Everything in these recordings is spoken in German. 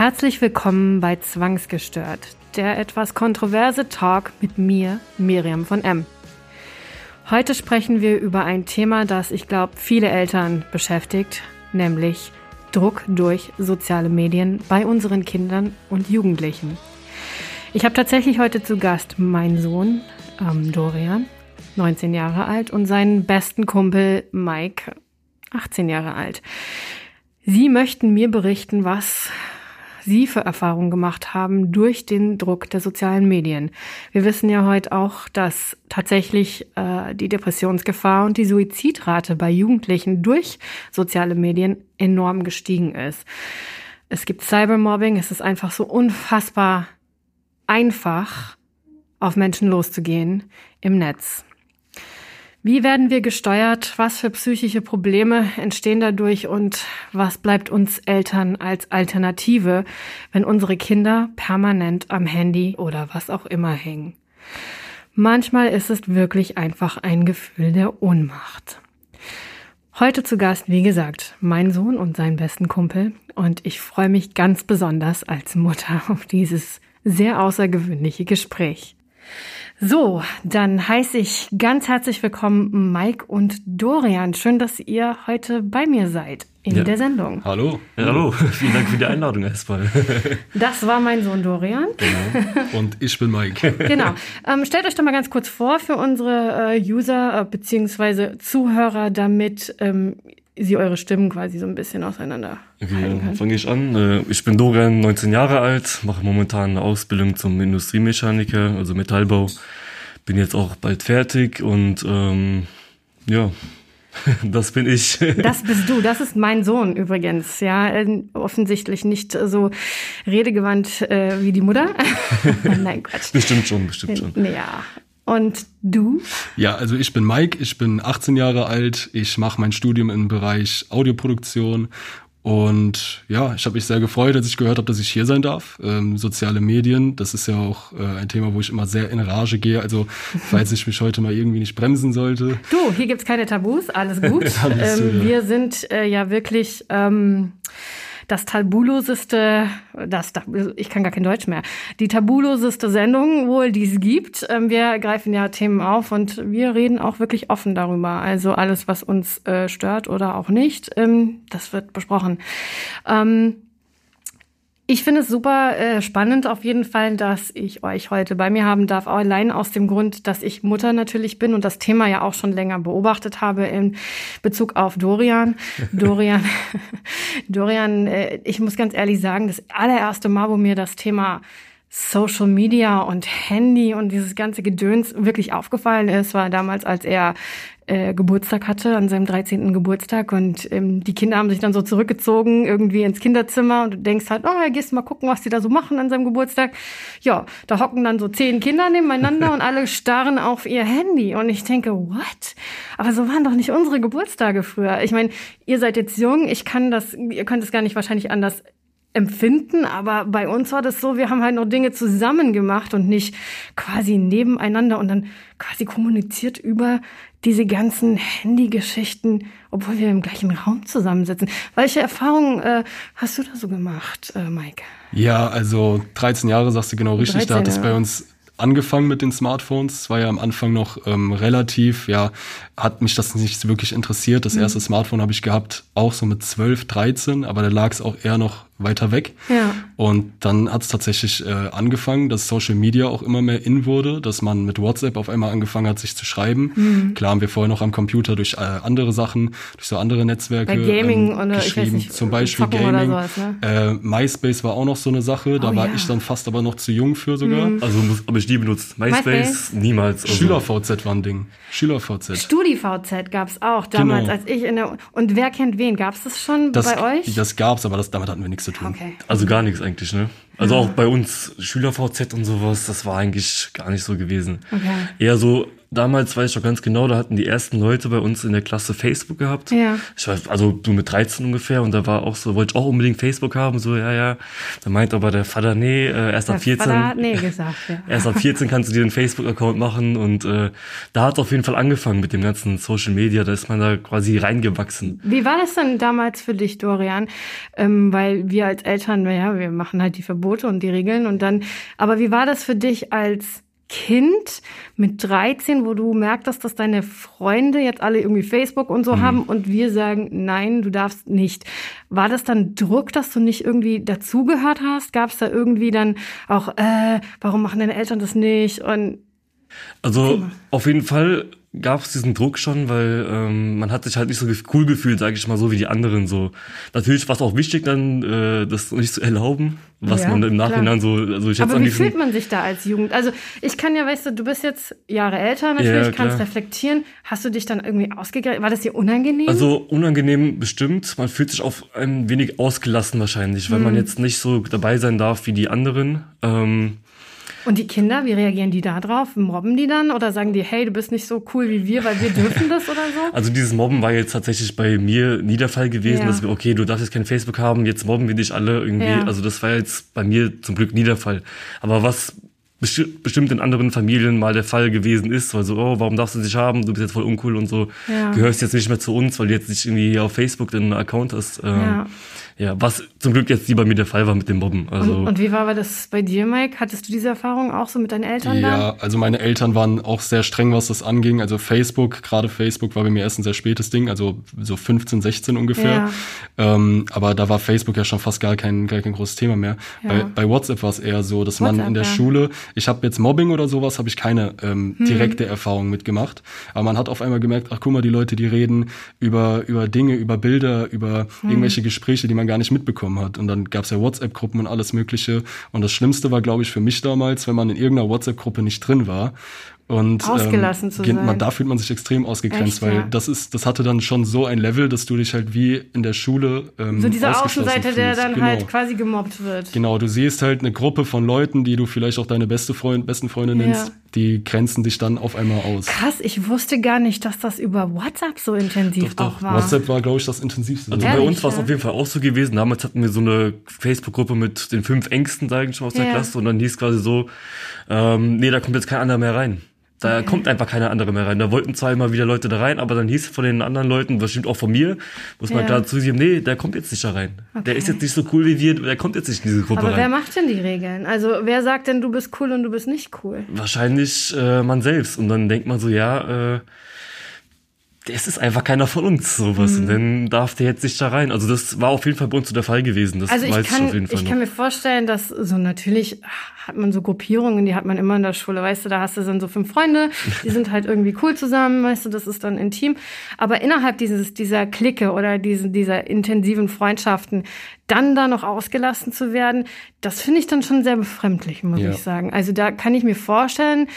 Herzlich willkommen bei Zwangsgestört, der etwas kontroverse Talk mit mir, Miriam von M. Heute sprechen wir über ein Thema, das ich glaube viele Eltern beschäftigt, nämlich Druck durch soziale Medien bei unseren Kindern und Jugendlichen. Ich habe tatsächlich heute zu Gast meinen Sohn ähm, Dorian, 19 Jahre alt, und seinen besten Kumpel Mike, 18 Jahre alt. Sie möchten mir berichten, was Sie für Erfahrungen gemacht haben durch den Druck der sozialen Medien. Wir wissen ja heute auch, dass tatsächlich äh, die Depressionsgefahr und die Suizidrate bei Jugendlichen durch soziale Medien enorm gestiegen ist. Es gibt Cybermobbing, es ist einfach so unfassbar einfach, auf Menschen loszugehen im Netz. Wie werden wir gesteuert? Was für psychische Probleme entstehen dadurch? Und was bleibt uns Eltern als Alternative, wenn unsere Kinder permanent am Handy oder was auch immer hängen? Manchmal ist es wirklich einfach ein Gefühl der Ohnmacht. Heute zu Gast, wie gesagt, mein Sohn und sein besten Kumpel. Und ich freue mich ganz besonders als Mutter auf dieses sehr außergewöhnliche Gespräch. So, dann heiße ich ganz herzlich willkommen Mike und Dorian. Schön, dass ihr heute bei mir seid in ja. der Sendung. Hallo. Ja, hallo. Vielen Dank für die Einladung erstmal. Das war mein Sohn Dorian. Genau. Und ich bin Mike. Genau. Ähm, stellt euch doch mal ganz kurz vor für unsere äh, User äh, bzw. Zuhörer, damit ähm, sie eure Stimmen quasi so ein bisschen auseinander okay, fange ich an. Äh, ich bin Dorian, 19 Jahre alt, mache momentan eine Ausbildung zum Industriemechaniker, also Metallbau. Bin jetzt auch bald fertig und ähm, ja, das bin ich. Das bist du, das ist mein Sohn übrigens, ja, äh, offensichtlich nicht so redegewandt äh, wie die Mutter. Nein, Quatsch. Bestimmt schon, bestimmt schon. Ja, und du? Ja, also ich bin Mike, ich bin 18 Jahre alt, ich mache mein Studium im Bereich Audioproduktion und ja, ich habe mich sehr gefreut, als ich gehört habe, dass ich hier sein darf. Ähm, soziale Medien, das ist ja auch äh, ein Thema, wo ich immer sehr in Rage gehe. Also falls ich mich heute mal irgendwie nicht bremsen sollte. Du, hier gibt's keine Tabus, alles gut. alles ähm, wir sind äh, ja wirklich ähm, das tabuloseste, das, ich kann gar kein Deutsch mehr, die tabuloseste Sendung wohl, die es gibt. Ähm, wir greifen ja Themen auf und wir reden auch wirklich offen darüber. Also alles, was uns äh, stört oder auch nicht, ähm, das wird besprochen. Ähm, ich finde es super äh, spannend auf jeden Fall, dass ich euch heute bei mir haben darf, allein aus dem Grund, dass ich Mutter natürlich bin und das Thema ja auch schon länger beobachtet habe in Bezug auf Dorian. Dorian, Dorian, äh, ich muss ganz ehrlich sagen, das allererste Mal, wo mir das Thema Social Media und Handy und dieses ganze Gedöns wirklich aufgefallen ist, war damals, als er äh, Geburtstag hatte, an seinem 13. Geburtstag. Und ähm, die Kinder haben sich dann so zurückgezogen, irgendwie ins Kinderzimmer. Und du denkst halt, oh, ja, gehst mal gucken, was die da so machen an seinem Geburtstag. Ja, da hocken dann so zehn Kinder nebeneinander und alle starren auf ihr Handy. Und ich denke, what? Aber so waren doch nicht unsere Geburtstage früher. Ich meine, ihr seid jetzt jung, ich kann das, ihr könnt es gar nicht wahrscheinlich anders empfinden, aber bei uns war das so, wir haben halt noch Dinge zusammen gemacht und nicht quasi nebeneinander und dann quasi kommuniziert über diese ganzen Handy-Geschichten, obwohl wir im gleichen Raum zusammensitzen. Welche Erfahrungen äh, hast du da so gemacht, äh, Mike? Ja, also 13 Jahre sagst du genau richtig, 13, da hat es ja. bei uns angefangen mit den Smartphones. Es war ja am Anfang noch ähm, relativ, ja, hat mich das nicht wirklich interessiert. Das mhm. erste Smartphone habe ich gehabt, auch so mit 12, 13, aber da lag es auch eher noch weiter weg. Ja. Und dann hat es tatsächlich äh, angefangen, dass Social Media auch immer mehr in wurde, dass man mit WhatsApp auf einmal angefangen hat, sich zu schreiben. Mhm. Klar haben wir vorher noch am Computer durch äh, andere Sachen, durch so andere Netzwerke Bei Gaming ähm, oder geschrieben, nicht, zum Beispiel Gaming. Sowas, ne? äh, MySpace war auch noch so eine Sache, da oh, war ja. ich dann fast aber noch zu jung für sogar. Mhm. Also habe ich die benutzt. MySpace, MySpace? niemals. Also. SchülerVZ war ein Ding. SchülerVZ. StudiVZ gab es auch damals, genau. als ich in der und wer kennt wen? Gab es das schon das, bei euch? Das gab's, aber das, damit hatten wir nichts zu tun. Okay. Also gar nichts eigentlich, ne? Also auch bei uns SchülerVZ und sowas, das war eigentlich gar nicht so gewesen. Okay. Eher so damals weiß ich doch ganz genau, da hatten die ersten Leute bei uns in der Klasse Facebook gehabt. Ja. Ich weiß, also du mit 13 ungefähr und da war auch so, wollte ich auch unbedingt Facebook haben, so, ja, ja. Da meint aber der Vater, nee, äh, erst Der ab 14. Vater hat nee gesagt, ja. Erst ab 14 kannst du dir einen Facebook-Account machen und äh, da hat es auf jeden Fall angefangen mit dem ganzen Social Media, da ist man da quasi reingewachsen. Wie war das denn damals für dich, Dorian? Ähm, weil wir als Eltern, naja, wir machen halt die Verbote und die Regeln und dann, aber wie war das für dich als Kind mit 13, wo du merktest, dass deine Freunde jetzt alle irgendwie Facebook und so haben und wir sagen, nein, du darfst nicht. War das dann Druck, dass du nicht irgendwie dazugehört hast? Gab es da irgendwie dann auch, äh, warum machen deine Eltern das nicht? Und Also auf jeden Fall gab es diesen Druck schon, weil ähm, man hat sich halt nicht so cool gefühlt, sage ich mal, so wie die anderen so. Natürlich war es auch wichtig dann, äh, das nicht zu erlauben, was Ja, man im klar. Nachhinein so, also ich Aber wie fühlt man sich da als Jugend? Also ich kann ja, weißt du, du bist jetzt Jahre älter natürlich, Ja, kannst klar. reflektieren. Hast du dich dann irgendwie ausgegrenzt? War das dir unangenehm? Also unangenehm bestimmt. Man fühlt sich auf ein wenig ausgelassen wahrscheinlich, weil Hm. man jetzt nicht so dabei sein darf wie die anderen. Ähm, Und die Kinder, wie reagieren die da drauf? Mobben die dann oder sagen die, hey, du bist nicht so cool wie wir, weil wir dürfen das oder so? also dieses Mobben war jetzt tatsächlich bei mir nie der Fall gewesen, Ja. dass wir, okay, du darfst jetzt kein Facebook haben, jetzt mobben wir dich alle irgendwie. Ja. Also das war jetzt bei mir zum Glück nie der Fall. Aber was besti bestimmt in anderen Familien mal der Fall gewesen ist, weil so, oh, warum darfst du dich haben, du bist jetzt voll uncool und so, Ja. gehörst jetzt nicht mehr zu uns, weil du jetzt nicht irgendwie auf Facebook den Account hast. Ähm, Ja. ja, was zum Glück jetzt nie bei mir der Fall war mit dem Mobben. Also Und, und wie war das bei dir, Mike? Hattest du diese Erfahrung auch so mit deinen Eltern dann? Ja, also meine Eltern waren auch sehr streng, was das anging. Also Facebook, gerade Facebook war bei mir erst ein sehr spätes Ding, also so 15, 16 ungefähr. Ähm, aber da war Facebook ja schon fast gar kein, gar kein großes Thema mehr. Ja. Bei, bei WhatsApp war es eher so, dass man WhatsApp, in der ja. Schule, ich habe jetzt Mobbing oder sowas, habe ich keine ähm, Hm. direkte Erfahrung mitgemacht. Aber man hat auf einmal gemerkt, ach guck mal, die Leute, die reden über, über Dinge, über Bilder, über Hm. irgendwelche Gespräche, die man gar nicht mitbekommen hat. Und dann gab's ja WhatsApp-Gruppen und alles Mögliche. Und das Schlimmste war, glaube ich, für mich damals, wenn man in irgendeiner WhatsApp-Gruppe nicht drin war. Und Ausgelassen zu gen- sein. Man, da fühlt man sich extrem ausgegrenzt, Echt, weil ja. das ist, das hatte dann schon so ein Level, dass du dich halt wie in der Schule ähm, So dieser Außenseiter, der dann genau. halt quasi gemobbt wird. Genau, du siehst halt eine Gruppe von Leuten, die du vielleicht auch deine beste Freund, besten Freunde Ja. Die grenzen dich dann auf einmal aus. Krass, ich wusste gar nicht, dass das über WhatsApp so intensiv Doch, auch doch. war. WhatsApp war, glaube ich, das intensivste. Also Ehrlich, bei uns war es ja? auf jeden Fall auch so gewesen. Damals hatten wir so eine Facebook-Gruppe mit den fünf Ängsten, sage ich mal, aus der Ja. Klasse. Und dann hieß quasi so, ähm, nee, da kommt jetzt kein anderer mehr rein. Da kommt einfach keiner andere mehr rein. Da wollten zwar immer wieder Leute da rein, aber dann hieß von den anderen Leuten, bestimmt auch von mir, muss man Ja. klar zugeben, nee, der kommt jetzt nicht da rein. Der ist jetzt nicht so cool wie wir, der kommt jetzt nicht in diese Gruppe Aber wer rein. macht denn die Regeln? Also wer sagt denn, du bist cool und du bist nicht cool? Wahrscheinlich äh, man selbst. Und dann denkt man so, ja, äh, es ist einfach keiner von uns sowas. Mhm. Und dann darf der jetzt nicht da rein. Also das war auf jeden Fall bei uns so der Fall gewesen. Das Also ich weiß ich auf kann, jeden Fall ich noch. kann mir vorstellen, dass so natürlich hat man so Gruppierungen, die hat man immer in der Schule, weißt du, da hast du dann so fünf Freunde, die sind halt irgendwie cool zusammen, weißt du, das ist dann intim. Aber innerhalb dieses, dieser Clique oder diesen, dieser intensiven Freundschaften, dann da noch ausgelassen zu werden, das finde ich dann schon sehr befremdlich, muss Ja. ich sagen. Also da kann ich mir vorstellen,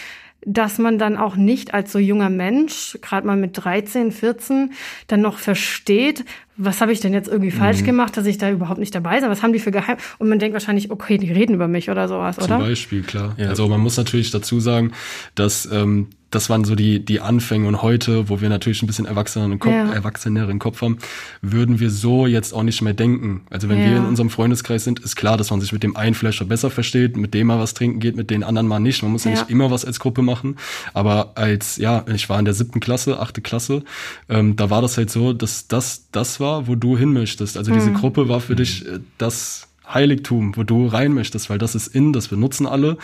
dass man dann auch nicht als so junger Mensch, gerade mal mit 13, 14, dann noch versteht, was habe ich denn jetzt irgendwie falsch Mhm. gemacht, dass ich da überhaupt nicht dabei sein? Was haben die für Geheim? Und man denkt wahrscheinlich, okay, die reden über mich oder sowas, Zum oder? Beispiel, klar. Ja. Also man muss natürlich dazu sagen, dass ähm, das waren so die, die Anfänge und heute, wo wir natürlich ein bisschen erwachseneren Kopf, Ja. erwachseneren Kopf haben, würden wir so jetzt auch nicht mehr denken. Also wenn Ja. wir in unserem Freundeskreis sind, ist klar, dass man sich mit dem einen vielleicht schon besser versteht, mit dem mal was trinken geht, mit den anderen mal nicht. Man muss ja, Ja. nicht immer was als Gruppe machen. Aber als, ja, ich war in der siebten Klasse, achte Klasse, ähm, da war das halt so, dass das das war, wo du hin möchtest. Also diese Gruppe war für dich äh, das Heiligtum, wo du rein möchtest, weil das ist in, das benutzen alle.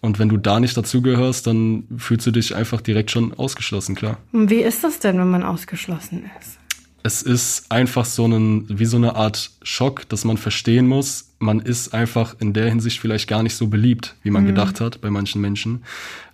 Und wenn du da nicht dazugehörst, dann fühlst du dich einfach direkt schon ausgeschlossen, klar. Wie ist das denn, wenn man ausgeschlossen ist? Es ist einfach so ein, wie so eine Art Schock, dass man verstehen muss, man ist einfach in der Hinsicht vielleicht gar nicht so beliebt, wie man gedacht hat bei manchen Menschen.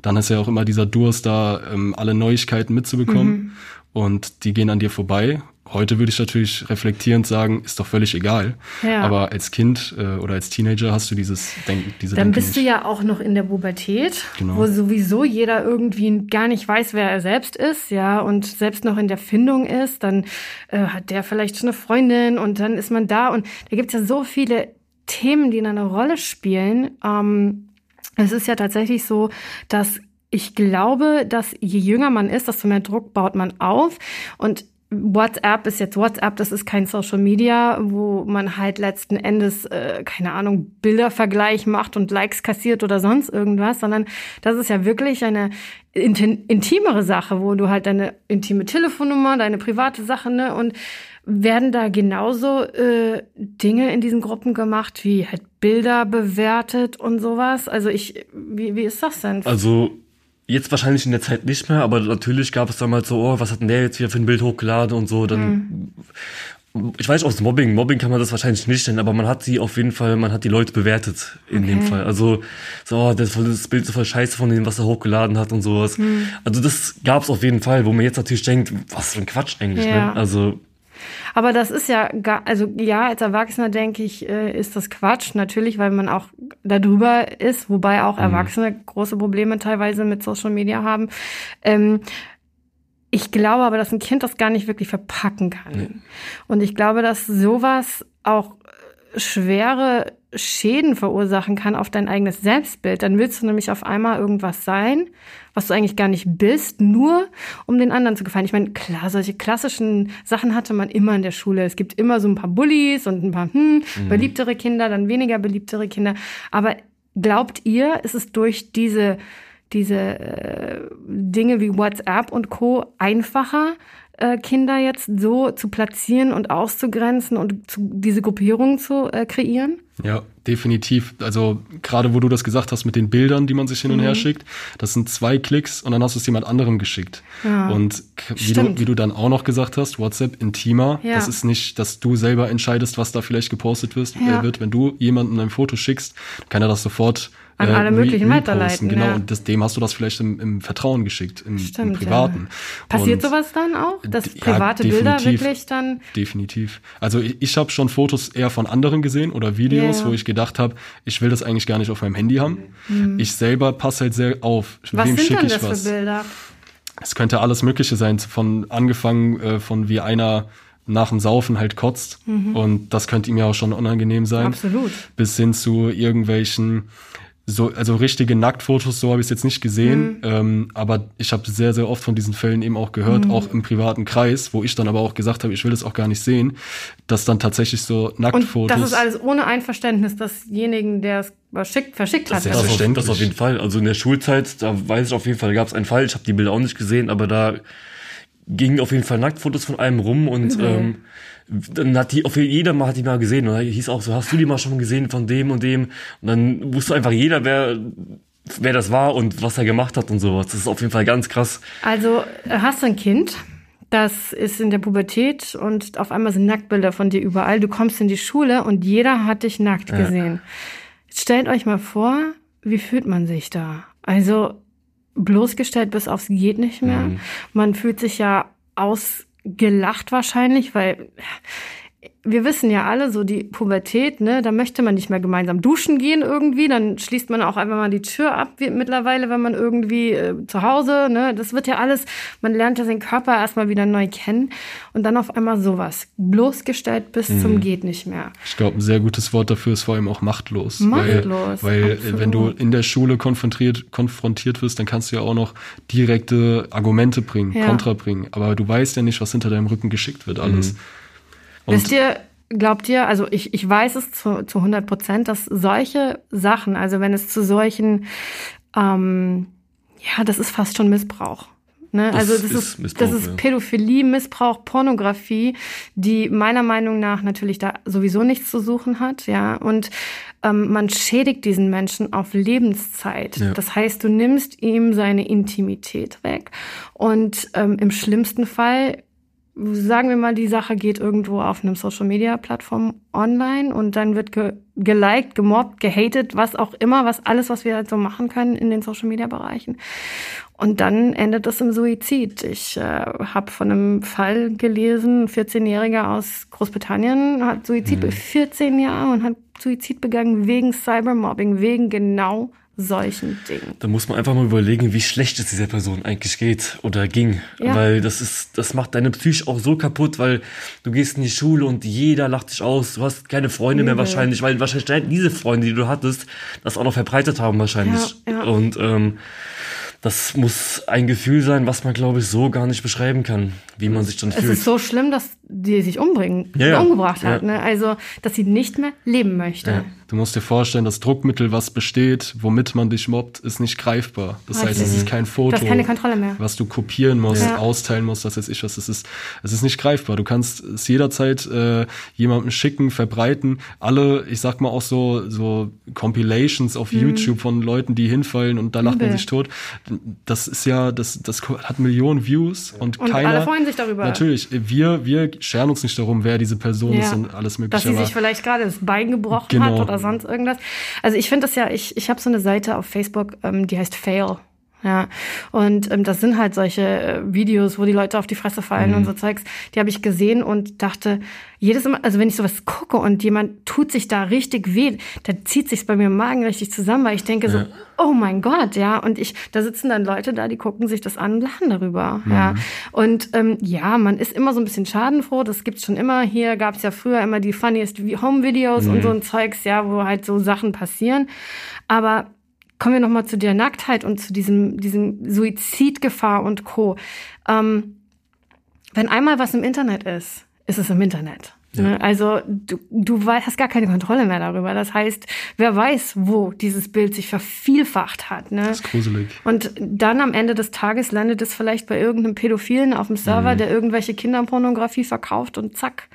Dann ist ja auch immer dieser Durst da, ähm, alle Neuigkeiten mitzubekommen. Und die gehen an dir vorbei. Heute würde ich natürlich reflektierend sagen, ist doch völlig egal. Ja. Aber als Kind äh, oder als Teenager hast du dieses Denken, diese Dann Denke bist du nicht. ja auch noch in der Pubertät, Genau. wo sowieso jeder irgendwie gar nicht weiß, wer er selbst ist, ja, und selbst noch in der Findung ist. Dann äh, hat der vielleicht schon eine Freundin und dann ist man da und da gibt's ja so viele Themen, die eine Rolle spielen. Ähm, es ist ja tatsächlich so, dass ich glaube, dass je jünger man ist, desto mehr Druck baut man auf. Und WhatsApp ist jetzt WhatsApp, das ist kein Social Media, wo man halt letzten Endes, äh, keine Ahnung, Bildervergleich macht und Likes kassiert oder sonst irgendwas, sondern das ist ja wirklich eine intimere Sache, wo du halt deine intime Telefonnummer, deine private Sache, ne, und werden da genauso äh, Dinge in diesen Gruppen gemacht, wie halt Bilder bewertet und sowas? Also ich, wie, wie ist das denn? Also Jetzt wahrscheinlich in der Zeit nicht mehr, aber natürlich gab es damals so, oh, was hat denn der jetzt hier für ein Bild hochgeladen und so. Dann, mhm. ich weiß aus Mobbing, Mobbing kann man das wahrscheinlich nicht nennen, aber man hat sie auf jeden Fall, man hat die Leute bewertet in okay. dem Fall. Also so, oh, das, das Bild ist voll scheiße von dem, was er hochgeladen hat und sowas. Mhm. Also das gab es auf jeden Fall, wo man jetzt natürlich denkt, was für ein Quatsch eigentlich. Ne? Ja. Ne? Also aber das ist ja, gar, also ja, als Erwachsener denke ich, äh, ist das Quatsch, natürlich, weil man auch darüber ist, wobei auch mhm. Erwachsene mhm. große Probleme teilweise mit Social Media haben. Ähm, ich glaube aber, dass ein Kind das gar nicht wirklich verpacken kann. Nee. Und ich glaube, dass sowas auch schwere Schäden verursachen kann auf dein eigenes Selbstbild. Dann willst du nämlich auf einmal irgendwas sein, was du eigentlich gar nicht bist, nur um den anderen zu gefallen. Ich meine, klar, solche klassischen Sachen hatte man immer in der Schule. Es gibt immer so ein paar Bullies und ein paar hm, mhm. beliebtere Kinder, dann weniger beliebtere Kinder. Aber glaubt ihr, ist es durch diese diese äh, Dinge wie WhatsApp und Co einfacher, äh, Kinder jetzt so zu platzieren und auszugrenzen und zu, diese Gruppierung zu äh, kreieren? Ja, definitiv. Also gerade wo du das gesagt hast mit den Bildern, die man sich hin und mhm. her schickt, das sind zwei Klicks und dann hast du es jemand anderem geschickt. Ja. Und wie du, wie du dann auch noch gesagt hast, WhatsApp intimer, ja. das ist nicht, dass du selber entscheidest, was da vielleicht gepostet wird. Ja. Äh, wird. Wenn du jemandem ein Foto schickst, kann er das sofort an alle möglichen weiterleiten. Genau, ja. und das, dem hast du das vielleicht im, im Vertrauen geschickt, im, Stimmt, im Privaten. Ja. Passiert und, sowas dann auch, dass private ja, Bilder wirklich dann? Definitiv. Also ich, ich habe schon Fotos eher von anderen gesehen oder Videos, wo ich gedacht habe, ich will das eigentlich gar nicht auf meinem Handy haben. Mhm. Ich selber passe halt sehr auf. Was wem sind denn das was. für Bilder? Es könnte alles Mögliche sein, von angefangen äh, von wie einer nach dem Saufen halt kotzt. Mhm. Und das könnte ihm ja auch schon unangenehm sein. Absolut. Bis hin zu irgendwelchen so, also richtige Nacktfotos, so habe ich es jetzt nicht gesehen. Mhm. Ähm, aber ich habe sehr, sehr oft von diesen Fällen eben auch gehört, mhm. auch im privaten Kreis, wo ich dann aber auch gesagt habe, ich will das auch gar nicht sehen, dass dann tatsächlich so Nacktfotos. Und das ist alles ohne Einverständnis desjenigen, der es verschickt, verschickt hat. Das, das, auf, das auf jeden Fall. Also in der Schulzeit, da weiß ich auf jeden Fall, gab es einen Fall, ich habe die Bilder auch nicht gesehen, aber da gingen auf jeden Fall Nacktfotos von einem rum und mhm. ähm, dann hat die, auf jeder mal hat die mal gesehen. Und dann hieß auch so, hast du die mal schon gesehen von dem und dem? Und dann wusste einfach jeder, wer, wer das war und was er gemacht hat und sowas. Das ist auf jeden Fall ganz krass. Also hast du ein Kind, das ist in der Pubertät und auf einmal sind Nacktbilder von dir überall. Du kommst in die Schule und jeder hat dich nackt ja. gesehen. Stellt euch mal vor, wie fühlt man sich da? Also bloßgestellt bis aufs geht nicht mehr. Mhm. Man fühlt sich ja aus gelacht wahrscheinlich, weil wir wissen ja alle, so die Pubertät, ne, da möchte man nicht mehr gemeinsam duschen gehen irgendwie, dann schließt man auch einfach mal die Tür ab wie, mittlerweile, wenn man irgendwie äh, zu Hause, ne, das wird ja alles, man lernt ja seinen Körper erstmal wieder neu kennen und dann auf einmal sowas, bloßgestellt bis mhm. zum geht nicht mehr. Ich glaube, ein sehr gutes Wort dafür ist vor allem auch machtlos. Machtlos. Weil, weil äh, wenn du in der Schule konfrontiert, konfrontiert wirst, dann kannst du ja auch noch direkte Argumente bringen, ja. Kontra bringen, aber du weißt ja nicht, was hinter deinem Rücken geschickt wird alles. Mhm. Und Wisst ihr, glaubt ihr, also ich, ich weiß es zu, zu 100 Prozent, dass solche Sachen, also wenn es zu solchen, ähm, ja, das ist fast schon Missbrauch. Ne? Das also das ist, ist das ist. Pädophilie, Missbrauch, Pornografie, die meiner Meinung nach natürlich da sowieso nichts zu suchen hat, ja. Und ähm, man schädigt diesen Menschen auf Lebenszeit. Ja. Das heißt, du nimmst ihm seine Intimität weg und ähm, im schlimmsten Fall sagen wir mal, die Sache geht irgendwo auf einem Social Media Plattform online und dann wird ge geliked, gemobbt, gehatet, was auch immer, was alles, was wir halt so machen können in den Social Media Bereichen. Und dann endet es im Suizid. Ich äh, habe von einem Fall gelesen, ein 14-Jähriger aus Großbritannien hat Suizid, mhm. 14 Jahre und hat Suizid begangen wegen Cybermobbing, wegen genau solchen Dingen. Da muss man einfach mal überlegen, wie schlecht es dieser Person eigentlich geht oder ging. Ja. Weil das ist, das macht deine Psyche auch so kaputt, weil du gehst in die Schule und jeder lacht dich aus. Du hast keine Freunde Übel. mehr wahrscheinlich, weil wahrscheinlich diese Freunde, die du hattest, das auch noch verbreitet haben wahrscheinlich. Ja, ja. Und ähm, das muss ein Gefühl sein, was man, glaube ich, so gar nicht beschreiben kann, wie man sich dann Es fühlt. ist so schlimm, dass die sich umbringen, Ja, umgebracht hat. Ne? Also, dass sie nicht mehr leben möchte. Du musst dir vorstellen, das Druckmittel, was besteht, womit man dich mobbt, ist nicht greifbar. Das heißt, es ist kein Foto, Du hast keine Kontrolle mehr. was du kopieren musst, Ja. austeilen musst, das weiß ich was. Es ist, es ist nicht greifbar. Du kannst es jederzeit äh, jemandem schicken, verbreiten. Alle, ich sag mal auch so so Compilations auf YouTube von Leuten, die hinfallen und da lacht man Mhm. Sich tot. Das ist ja, das das hat Millionen Views und, Und keiner. alle freuen sich darüber. Natürlich, wir wir scheren uns nicht darum, wer diese Person ist Ja. und alles mögliche. Dass sie sich vielleicht gerade das Bein gebrochen Genau. hat oder sonst irgendwas. Also ich finde das ja, ich, ich habe so eine Seite auf Facebook, ähm, die heißt Fail. Ja, und ähm, das sind halt solche äh, Videos, wo die Leute auf die Fresse fallen und so Zeugs. Die habe ich gesehen und dachte, jedes Mal, also wenn ich sowas gucke und jemand tut sich da richtig weh, da zieht sich's bei mir im Magen richtig zusammen, weil ich denke so, oh mein Gott, ja. Und ich, da sitzen dann Leute da, die gucken sich das an und lachen darüber, ja. Und ähm, ja, man ist immer so ein bisschen schadenfroh. Das gibt's schon immer. Hier gab's ja früher immer die funniest Home Videos und so ein Zeugs, ja, wo halt so Sachen passieren. Aber kommen wir noch mal zu der Nacktheit und zu diesem, diesem Suizidgefahr und Co. Ähm, wenn einmal was im Internet ist, ist es im Internet. Ne? Also du, du hast gar keine Kontrolle mehr darüber. Das heißt, wer weiß, wo dieses Bild sich vervielfacht hat. Ne? Das ist gruselig. Und dann am Ende des Tages landet es vielleicht bei irgendeinem Pädophilen auf dem Server, der irgendwelche Kinderpornografie verkauft und zack.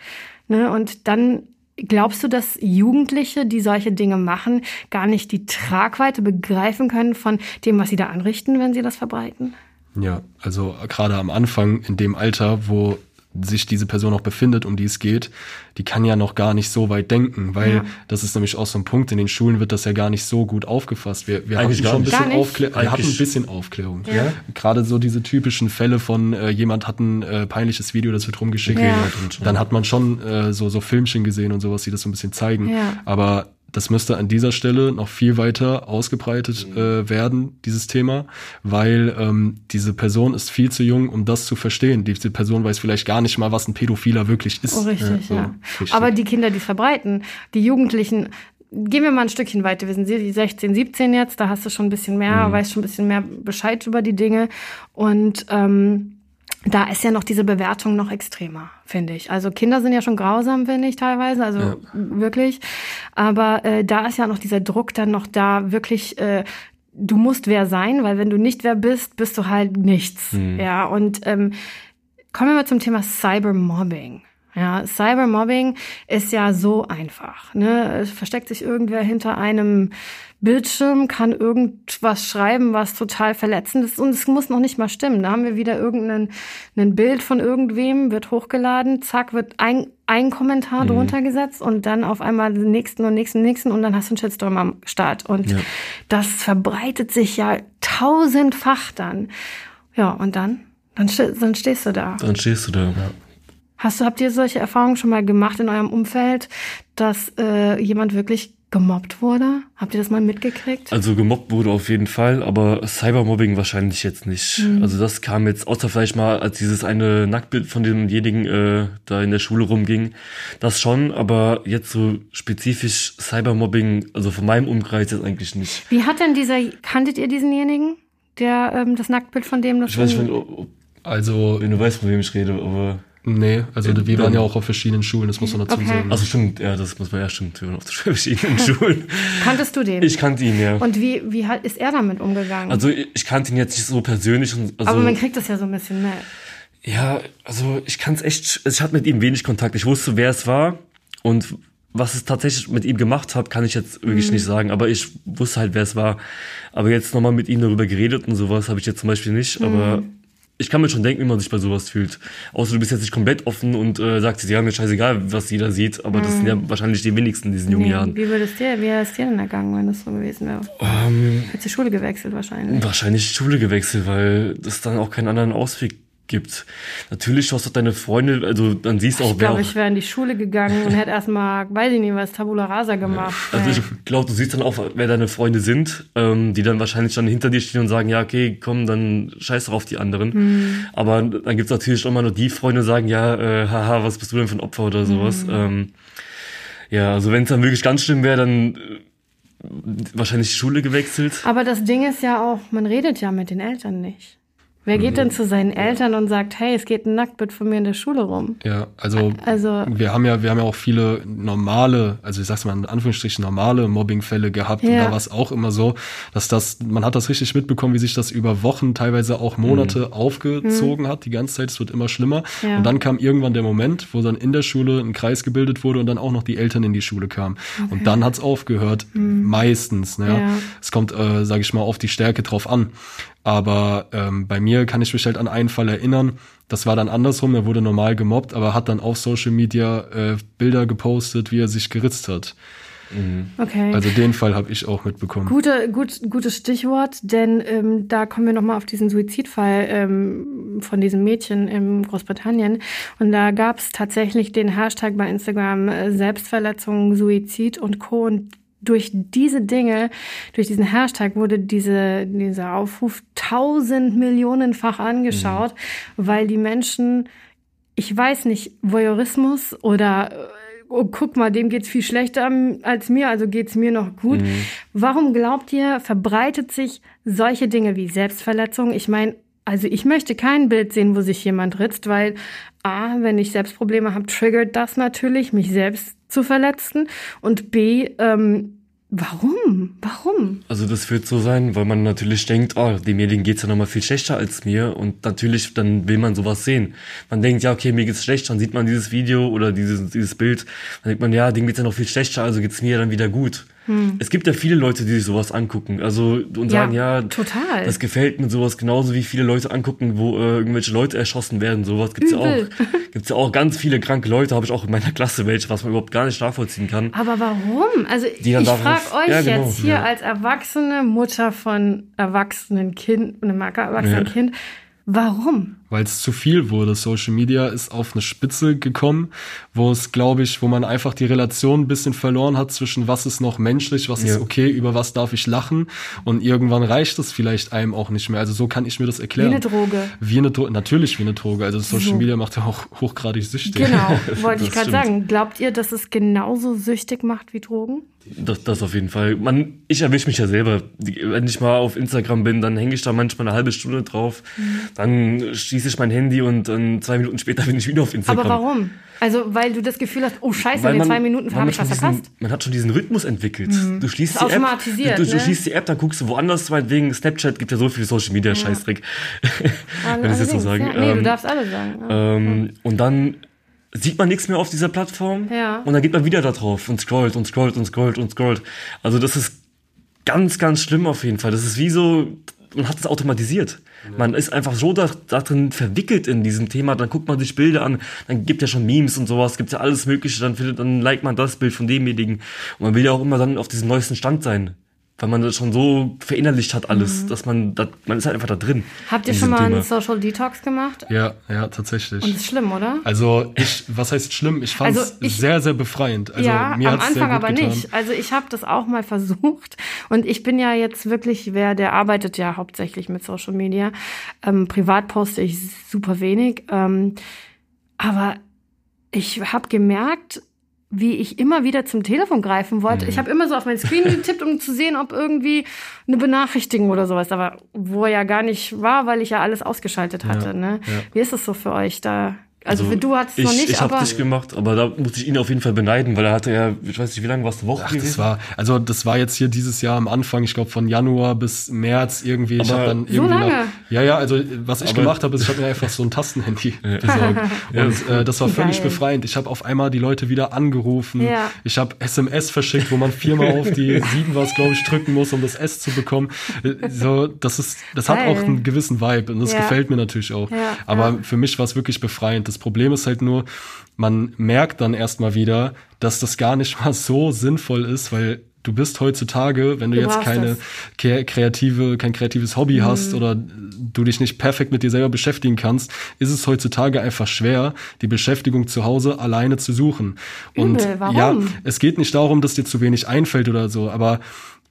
Ne? Und dann glaubst du, dass Jugendliche, die solche Dinge machen, gar nicht die Tragweite begreifen können von dem, was sie da anrichten, wenn sie das verbreiten? Ja, also gerade am Anfang, in dem Alter, wo sich diese Person noch befindet, um die es geht, die kann ja noch gar nicht so weit denken, weil Ja. das ist nämlich auch so ein Punkt, in den Schulen wird das ja gar nicht so gut aufgefasst. Wir, wir hatten Eigentlich gar schon ein bisschen? Aufklärung, wir hatten ein bisschen Aufklärung. Ja? Gerade so diese typischen Fälle von äh, jemand hat ein äh, peinliches Video, das wird rumgeschickt, Ja. dann hat man schon äh, so, so Filmchen gesehen und sowas, die das so ein bisschen zeigen. Aber das müsste an dieser Stelle noch viel weiter ausgebreitet äh, werden, dieses Thema, weil ähm, diese Person ist viel zu jung, um das zu verstehen. Diese Person weiß vielleicht gar nicht mal, was ein Pädophiler wirklich ist. Oh, richtig, so, ja. richtig. Aber die Kinder, die es verbreiten, die Jugendlichen, gehen wir mal ein Stückchen weiter. Wir sind 16, 17 jetzt, da hast du schon ein bisschen mehr, weißt schon ein bisschen mehr Bescheid über die Dinge. Und ähm, da ist ja noch diese Bewertung noch extremer, finde ich. Also Kinder sind ja schon grausam, finde ich teilweise, also Ja. wirklich. Aber äh, da ist ja noch dieser Druck dann noch da, wirklich, äh, du musst wer sein, weil wenn du nicht wer bist, bist du halt nichts. Ja, und ähm, kommen wir mal zum Thema Cybermobbing. Ja, Cybermobbing ist ja so einfach. Ne? Es versteckt sich irgendwer hinter einem Bildschirm, kann irgendwas schreiben, was total verletzend ist und es muss noch nicht mal stimmen. Da haben wir wieder irgendein ein Bild von irgendwem, wird hochgeladen, zack, wird ein, ein Kommentar drunter gesetzt und dann auf einmal den nächsten und nächsten, nächsten und dann hast du einen Shitstorm am Start. Und Ja. das verbreitet sich ja tausendfach dann. Ja, und dann? Dann, dann stehst du da. Dann stehst du da. Hast du, habt ihr solche Erfahrungen schon mal gemacht in eurem Umfeld, dass äh, jemand wirklich gemobbt wurde? Habt ihr das mal mitgekriegt? Also gemobbt wurde auf jeden Fall, aber Cybermobbing wahrscheinlich jetzt nicht. Mhm. Also das kam jetzt, außer vielleicht mal, als dieses eine Nacktbild von demjenigen äh, da in der Schule rumging. Das schon, aber jetzt so spezifisch Cybermobbing, also von meinem Umkreis jetzt eigentlich nicht. Wie hat denn dieser, kanntet ihr diesenjenigen, der ähm, das Nacktbild von dem das Ich weiß nicht, wenn, ob, also, wenn du weißt, von wem ich rede, aber... nee, also Ja, wir waren ja auch auf verschiedenen Schulen, das muss man dazu Okay. sagen. Also stimmt, ja, das muss man ja stimmt, wir waren auf verschiedenen Schulen. Kanntest du den? Ich kannte ihn, ja. Und wie, wie hat, ist er damit umgegangen? Also ich, ich kannte ihn jetzt nicht so persönlich. Und, also, Aber man kriegt das ja so ein bisschen mit. Ja, also ich kann es echt, also ich hatte mit ihm wenig Kontakt. Ich wusste, wer es war und was es tatsächlich mit ihm gemacht hat, kann ich jetzt wirklich Mhm. nicht sagen. Aber ich wusste halt, wer es war. Aber jetzt nochmal mit ihm darüber geredet und sowas habe ich jetzt zum Beispiel nicht. Mhm. Aber ich kann mir schon denken, wie man sich bei sowas fühlt. Außer du bist jetzt nicht komplett offen und äh, sagst, ja, mir scheißegal, was jeder sieht. Aber das sind ja wahrscheinlich die wenigsten in diesen jungen Mhm. Nee, Jahren. Wie würdest dir, wie wäre es dir denn ergangen, wenn das so gewesen wäre? Ähm, Hättest du die Schule gewechselt wahrscheinlich. Wahrscheinlich die Schule gewechselt, weil es dann auch keinen anderen Ausweg gibt. Natürlich schaust du deine Freunde, also dann siehst du auch, Ich wer glaube, auch, ich wäre in die Schule gegangen und hätte erstmal, weiß ich nicht, was Tabula Rasa gemacht. Also ich glaube, du siehst dann auch, wer deine Freunde sind, ähm, die dann wahrscheinlich dann hinter dir stehen und sagen, ja, okay, komm, dann scheiß doch auf die anderen. Mhm. Aber dann gibt's natürlich auch mal nur die Freunde, die sagen, ja, äh, haha, was bist du denn für ein Opfer oder Mhm. sowas. Ähm, ja, also wenn es dann wirklich ganz schlimm wäre, dann äh, wahrscheinlich die Schule gewechselt. Aber das Ding ist ja auch, man redet ja mit den Eltern nicht. Wer geht denn zu seinen Eltern und sagt, hey, es geht ein Nacktbild von mir in der Schule rum? Ja, also, Also- wir haben ja, wir haben ja auch viele normale, also ich sag's mal in Anführungsstrichen normale Mobbingfälle gehabt. Und Ja. da war es auch immer so, dass das, man hat das richtig mitbekommen, wie sich das über Wochen, teilweise auch Monate aufgezogen hat. Die ganze Zeit, es wird immer schlimmer. Mhm. Ja. Und dann kam irgendwann der Moment, wo dann in der Schule ein Kreis gebildet wurde und dann auch noch die Eltern in die Schule kamen. Und dann hat's aufgehört, meistens. Ne? Mhm. Ja. Es kommt, äh, sage ich mal, auf die Stärke drauf an. Aber ähm, bei mir kann ich mich halt an einen Fall erinnern. Das war dann andersrum. Er wurde normal gemobbt, aber hat dann auf Social Media äh, Bilder gepostet, wie er sich geritzt hat. Okay. Also den Fall habe ich auch mitbekommen. Gute, gut, gutes Stichwort, denn ähm, da kommen wir nochmal auf diesen Suizidfall ähm, von diesem Mädchen in Großbritannien. Und da gab es tatsächlich den Hashtag bei Instagram äh, Selbstverletzung, Suizid und Co. Und durch diese Dinge, durch diesen Hashtag wurde diese, dieser Aufruf tausend Millionenfach angeschaut, weil die Menschen, ich weiß nicht, Voyeurismus oder äh, oh, guck mal, dem geht's viel schlechter als mir, also geht's mir noch gut. Warum glaubt ihr, verbreitet sich solche Dinge wie Selbstverletzung? Ich meine, also ich möchte kein Bild sehen, wo sich jemand ritzt, weil A, wenn ich Selbstprobleme habe, triggert das natürlich, mich selbst zu verletzen. Und B, ähm, warum? Warum? Also das wird so sein, weil man natürlich denkt, oh, demjenigen geht's ja nochmal viel schlechter als mir und natürlich dann will man sowas sehen. Man denkt, ja, okay, mir geht's schlecht, dann sieht man dieses Video oder dieses, dieses Bild, dann denkt man, ja, dem geht's ja noch viel schlechter, also geht's mir dann wieder gut. Es gibt ja viele Leute, die sich sowas angucken, also und sagen, ja, total. das gefällt mir sowas genauso wie viele Leute angucken, wo äh, irgendwelche Leute erschossen werden, sowas gibt's ja auch. Übel. Gibt's ja auch ganz viele kranke Leute, habe ich auch in meiner Klasse welche, was man überhaupt gar nicht nachvollziehen kann. Aber warum? Also ich frage euch Ja, genau, jetzt hier ja. als erwachsene Mutter von erwachsenen Kind, einem erwachsenen Ja. Kind, warum? Weil es zu viel wurde. Social Media ist auf eine Spitze gekommen, wo es, glaube ich, wo man einfach die Relation ein bisschen verloren hat zwischen was ist noch menschlich, was ist Ja. okay, über was darf ich lachen und irgendwann reicht es vielleicht einem auch nicht mehr. Also so kann ich mir das Wie erklären. eine Droge. Wie eine Droge, natürlich wie eine Droge. Also Social So. Media macht ja auch hochgradig süchtig. Genau, wollte ich gerade sagen. Glaubt ihr, dass es genauso süchtig macht wie Drogen? Das, das auf jeden Fall. Man, ich erwische mich ja selber. Wenn ich mal auf Instagram bin, dann hänge ich da manchmal eine halbe Stunde drauf. Dann schließe ich mein Handy und dann zwei Minuten später bin ich wieder auf Instagram. Aber warum? Also, weil du das Gefühl hast, oh Scheiße, in den zwei Minuten habe ich was verpasst. Man hat schon diesen Rhythmus entwickelt. Du schließt die App, du, du ne? schließt die App, dann guckst du woanders, meinetwegen Snapchat gibt ja so viel Social Media Scheißdreck, wenn ich es jetzt so sagen. Ja. Nee, du Ähm, darfst alle sagen. Ja. ähm, und dann sieht man nichts mehr auf dieser Plattform Ja. und dann geht man wieder da drauf und scrollt und scrollt und scrollt und scrollt. Also das ist ganz, ganz schlimm auf jeden Fall. Das ist wie so, man hat es automatisiert. Man ist einfach so da, da drin verwickelt in diesem Thema, dann guckt man sich Bilder an, dann gibt ja schon Memes und sowas, gibt ja alles mögliche, dann findet, dann liked man das Bild von demjenigen. Und man will ja auch immer dann auf diesem neuesten Stand sein. Weil man das schon so verinnerlicht hat alles, dass man, da, man ist halt einfach da drin. Mhm. Habt ihr schon mal einen Thema. Social Detox gemacht? Ja, ja, tatsächlich. Und ist schlimm, oder? Also ich, was heißt schlimm? Ich fand es Also sehr, sehr befreiend. Also ja, mir am Anfang aber getan. nicht. Also ich habe das auch mal versucht und ich bin ja jetzt wirklich, wer der arbeitet ja hauptsächlich mit Social Media. Ähm, privat poste ich super wenig, ähm, aber ich habe gemerkt, wie ich immer wieder zum Telefon greifen wollte. Ich habe immer so auf mein Screen getippt, um zu sehen, ob irgendwie eine Benachrichtigung oder sowas, aber wo ja gar nicht war, weil ich ja alles ausgeschaltet hatte. ne? ja. Wie ist es so für euch da? Also, du hattest ich, noch nicht, Ich habe aber nicht gemacht, aber da muss ich ihn auf jeden Fall beneiden, weil er hatte ja, ich weiß nicht, wie lange war es, eine Woche Ach, das war, also das war jetzt hier dieses Jahr am Anfang, ich glaube von Januar bis März irgendwie. ich Aber habe dann So irgendwie lange? Nach, ja, ja, also was ich Aber- gemacht habe, ist, ich habe mir einfach so ein Tastenhandy besorgt. Und äh, das war völlig Geil. befreiend. Ich habe auf einmal die Leute wieder angerufen. Ja. Ich habe SMS verschickt, wo man viermal auf die sieben was, glaube ich, drücken muss, um das S zu bekommen. Äh, So, das ist, das hat Geil. auch einen gewissen Vibe und das Ja. gefällt mir natürlich auch. Ja, Aber ja. für mich war es wirklich befreiend. Das Problem ist halt nur, man merkt dann erstmal wieder, dass das gar nicht mal so sinnvoll ist, weil du bist heutzutage, wenn du, Du jetzt keine das. kreative, kein kreatives Hobby Mhm. hast oder du dich nicht perfekt mit dir selber beschäftigen kannst, ist es heutzutage einfach schwer, die Beschäftigung zu Hause alleine zu suchen. Und Übel, warum? ja, es geht nicht darum, dass dir zu wenig einfällt oder so, aber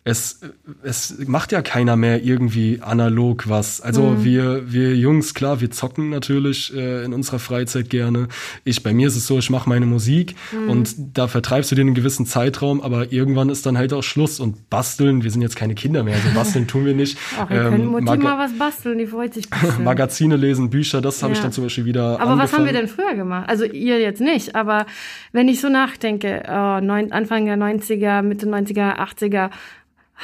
es, es macht ja keiner mehr irgendwie analog was. Also mhm. wir, wir Jungs, klar, wir zocken natürlich äh, in unserer Freizeit gerne. Ich, bei mir ist es so, ich mache meine Musik mhm. und da vertreibst du dir einen gewissen Zeitraum, aber irgendwann ist dann halt auch Schluss. Und basteln, wir sind jetzt keine Kinder mehr, also basteln tun wir nicht. Ach, wir ähm, können Mutti mal was basteln, die freut sich. Basteln. Magazine lesen, Bücher, das ja. habe ich dann zum Beispiel wieder. Aber angefangen. was haben wir denn früher gemacht? Also ihr jetzt nicht, aber wenn ich so nachdenke, oh, neun, Anfang der 90er, Mitte 90er, 80er,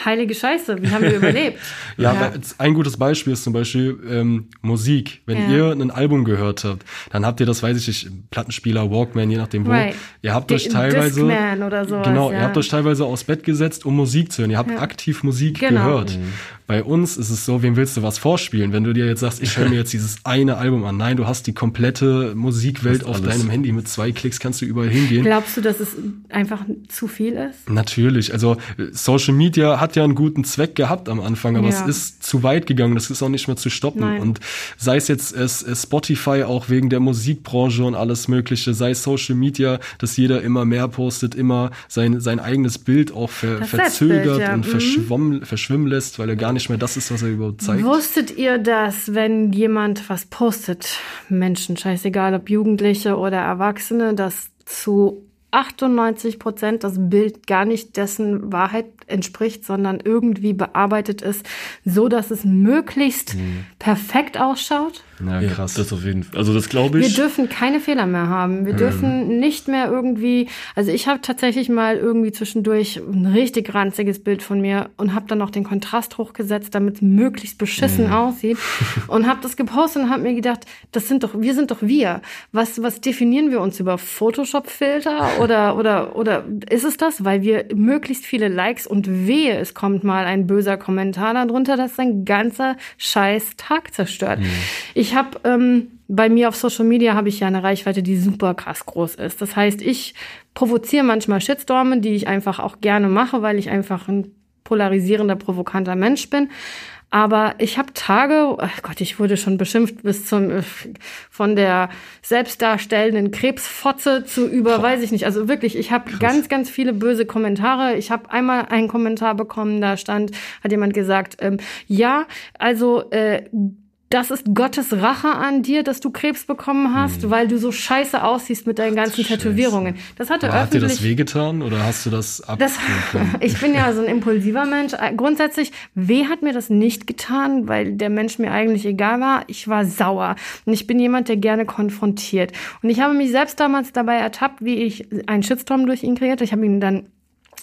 heilige Scheiße, wie haben wir überlebt? ja, ja. ein gutes Beispiel ist zum Beispiel ähm, Musik. Wenn ja. ihr ein Album gehört habt, dann habt ihr das, weiß ich nicht, Plattenspieler, Walkman, je nachdem wo. Right. Ihr habt Die, euch teilweise, oder sowas, genau, ja. ihr habt euch teilweise aufs Bett gesetzt, um Musik zu hören. Ihr habt aktiv Musik genau. gehört. Mhm. Bei uns ist es so, wem willst du was vorspielen? Wenn du dir jetzt sagst, ich höre mir jetzt dieses eine Album an. Nein, du hast die komplette Musikwelt auf alles. deinem Handy. Mit zwei Klicks kannst du überall hingehen. Glaubst du, dass es einfach zu viel ist? Natürlich. Also Social Media hat ja einen guten Zweck gehabt am Anfang, aber ja. es ist zu weit gegangen. Das ist auch nicht mehr zu stoppen. Nein. Und sei es jetzt es, es Spotify auch wegen der Musikbranche und alles Mögliche, sei es Social Media, dass jeder immer mehr postet, immer sein, sein eigenes Bild auch ver, verzögert ja. und mhm. verschwommen, verschwimmen lässt, weil er gar nicht nicht mehr das ist, was er überhaupt zeigt. Wusstet ihr, dass wenn jemand was postet, Menschen, scheißegal ob Jugendliche oder Erwachsene, dass zu 98 Prozent das Bild gar nicht dessen Wahrheit entspricht, sondern irgendwie bearbeitet ist, so dass es möglichst mhm. perfekt ausschaut? Ja, krass. Ja, das auf jeden Fall. Also das glaube ich. Wir dürfen keine Fehler mehr haben. Wir ähm. dürfen nicht mehr irgendwie. Also ich habe tatsächlich mal irgendwie zwischendurch ein richtig ranziges Bild von mir und habe dann noch den Kontrast hochgesetzt, damit es möglichst beschissen mhm. aussieht und habe das gepostet und habe mir gedacht, das sind doch wir sind doch wir. Was was definieren wir uns über Photoshop-Filter oder oder oder ist es das, weil wir möglichst viele Likes und wehe, es kommt mal ein böser Kommentar darunter, das dein ganzer Scheiß Tag zerstört. Mhm. Ich ich habe ähm, bei mir auf Social Media habe ich ja eine Reichweite, die super krass groß ist. Das heißt, ich provoziere manchmal Shitstorme, die ich einfach auch gerne mache, weil ich einfach ein polarisierender, provokanter Mensch bin. Aber ich habe Tage, oh Gott, ich wurde schon beschimpft bis zum von der selbstdarstellenden Krebsfotze zu über, Boah. weiß ich nicht. Also wirklich, ich habe ganz, ganz viele böse Kommentare. Ich habe einmal einen Kommentar bekommen, da stand, hat jemand gesagt, ähm, ja, also äh, das ist Gottes Rache an dir, dass du Krebs bekommen hast, hm. weil du so scheiße aussiehst mit deinen ganzen Scheiße. Tätowierungen. Das hatte Aber öffentlich. Hat dir das wehgetan oder hast du das ab? Das, ich bin ja so ein impulsiver Mensch. Äh, grundsätzlich, weh hat mir das nicht getan, weil der Mensch mir eigentlich egal war. Ich war sauer. Und ich bin jemand, der gerne konfrontiert. Und ich habe mich selbst damals dabei ertappt, wie ich einen Shitstorm durch ihn kreierte. Ich habe ihn dann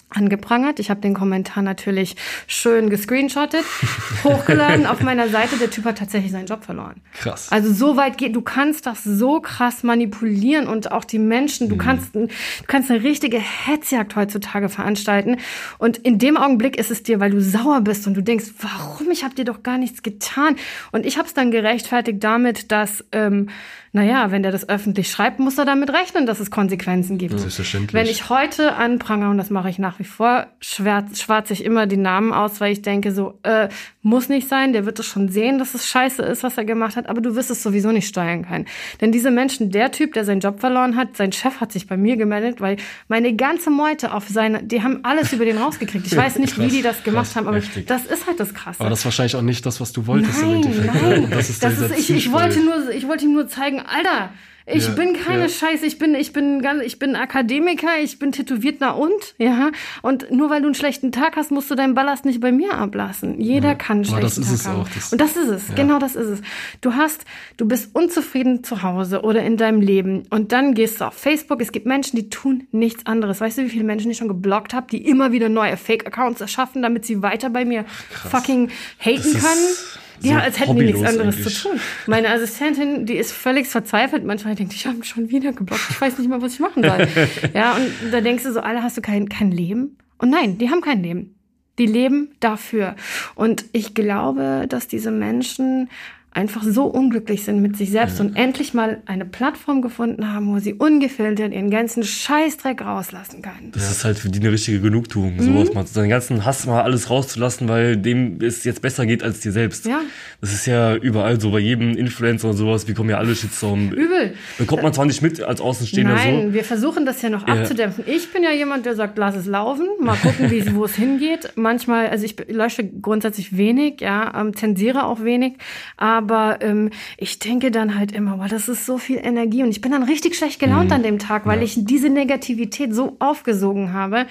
angeprangert. Ich habe den Kommentar natürlich schön gescreenshottet, hochgeladen auf meiner Seite. Der Typ hat tatsächlich seinen Job verloren. Krass. Also so weit geht, du kannst das so krass manipulieren und auch die Menschen, du mhm. kannst, du kannst eine richtige Hetzjagd heutzutage veranstalten. Und in dem Augenblick ist es dir, weil du sauer bist und du denkst, warum? Ich habe dir doch gar nichts getan. Und ich habe es dann gerechtfertigt damit, dass ähm, naja, wenn der das öffentlich schreibt, muss er damit rechnen, dass es Konsequenzen gibt. Selbstverständlich. Wenn ich heute anprangere, und das mache ich nach wie vor, schwarze ich immer die Namen aus, weil ich denke so, äh, muss nicht sein, der wird es schon sehen, dass es scheiße ist, was er gemacht hat, aber du wirst es sowieso nicht steuern können. Denn diese Menschen, der Typ, der seinen Job verloren hat, sein Chef hat sich bei mir gemeldet, weil meine ganze Meute auf seine, die haben alles über den rausgekriegt. Ich weiß nicht, krass, wie die das gemacht krass, haben, aber heftig. das ist halt das Krasse. Aber das ist wahrscheinlich auch nicht das, was du wolltest nein. Nein, das ist, das ist ich, ich wollte nur, ich wollte ihm nur zeigen, Alter, ich ja, bin keine ja. Scheiße, ich bin, ich bin ganz, ich bin Akademiker, ich bin tätowiert na und, ja. Und nur weil du einen schlechten Tag hast, musst du deinen Ballast nicht bei mir ablassen. Jeder ja. kann einen schlechten das ist Tag es haben. Auch, das und das ist es, genau das ist es. Du hast, du bist unzufrieden zu Hause oder in deinem Leben und dann gehst du auf Facebook. Es gibt Menschen, die tun nichts anderes. Weißt du, wie viele Menschen ich schon geblockt habe, die immer wieder neue Fake-Accounts erschaffen, damit sie weiter bei mir Krass. fucking haten das können? Ja, als hätten die nichts anderes eigentlich. zu tun. Meine Assistentin, die ist völlig verzweifelt. Manchmal denkt, ich habe schon wieder geblockt. Ich weiß nicht mal, was ich machen soll. ja, und da denkst du so, alle hast du kein, kein Leben? Und nein, die haben kein Leben. Die leben dafür. Und ich glaube, dass diese Menschen einfach so unglücklich sind mit sich selbst ja. und endlich mal eine Plattform gefunden haben, wo sie ungefiltert ihren ganzen Scheißdreck rauslassen können. Das ist halt für die eine richtige Genugtuung, mhm. sowas mal, seinen ganzen Hass mal alles rauszulassen, weil dem es jetzt besser geht als dir selbst. Ja. Das ist ja überall so, bei jedem Influencer und sowas, wir kommen ja alle Shitstorm. Übel. Bekommt man zwar nicht mit als Außenstehender Nein, so. wir versuchen das ja noch ja. abzudämpfen. Ich bin ja jemand, der sagt, lass es laufen, mal gucken, wo es hingeht. Manchmal, also ich lösche grundsätzlich wenig, ja, ähm, zensiere auch wenig, aber aber ähm, ich denke dann halt immer, boah, das ist so viel Energie und ich bin dann richtig schlecht gelaunt mhm. an dem Tag, weil ja. ich diese Negativität so aufgesogen habe.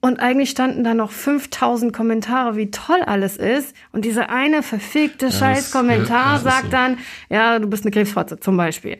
Und eigentlich standen da noch 5000 Kommentare, wie toll alles ist. Und dieser eine verfickte ja, Scheiß-Kommentar ja, sagt so. dann, ja, du bist eine Krebsfotze zum Beispiel.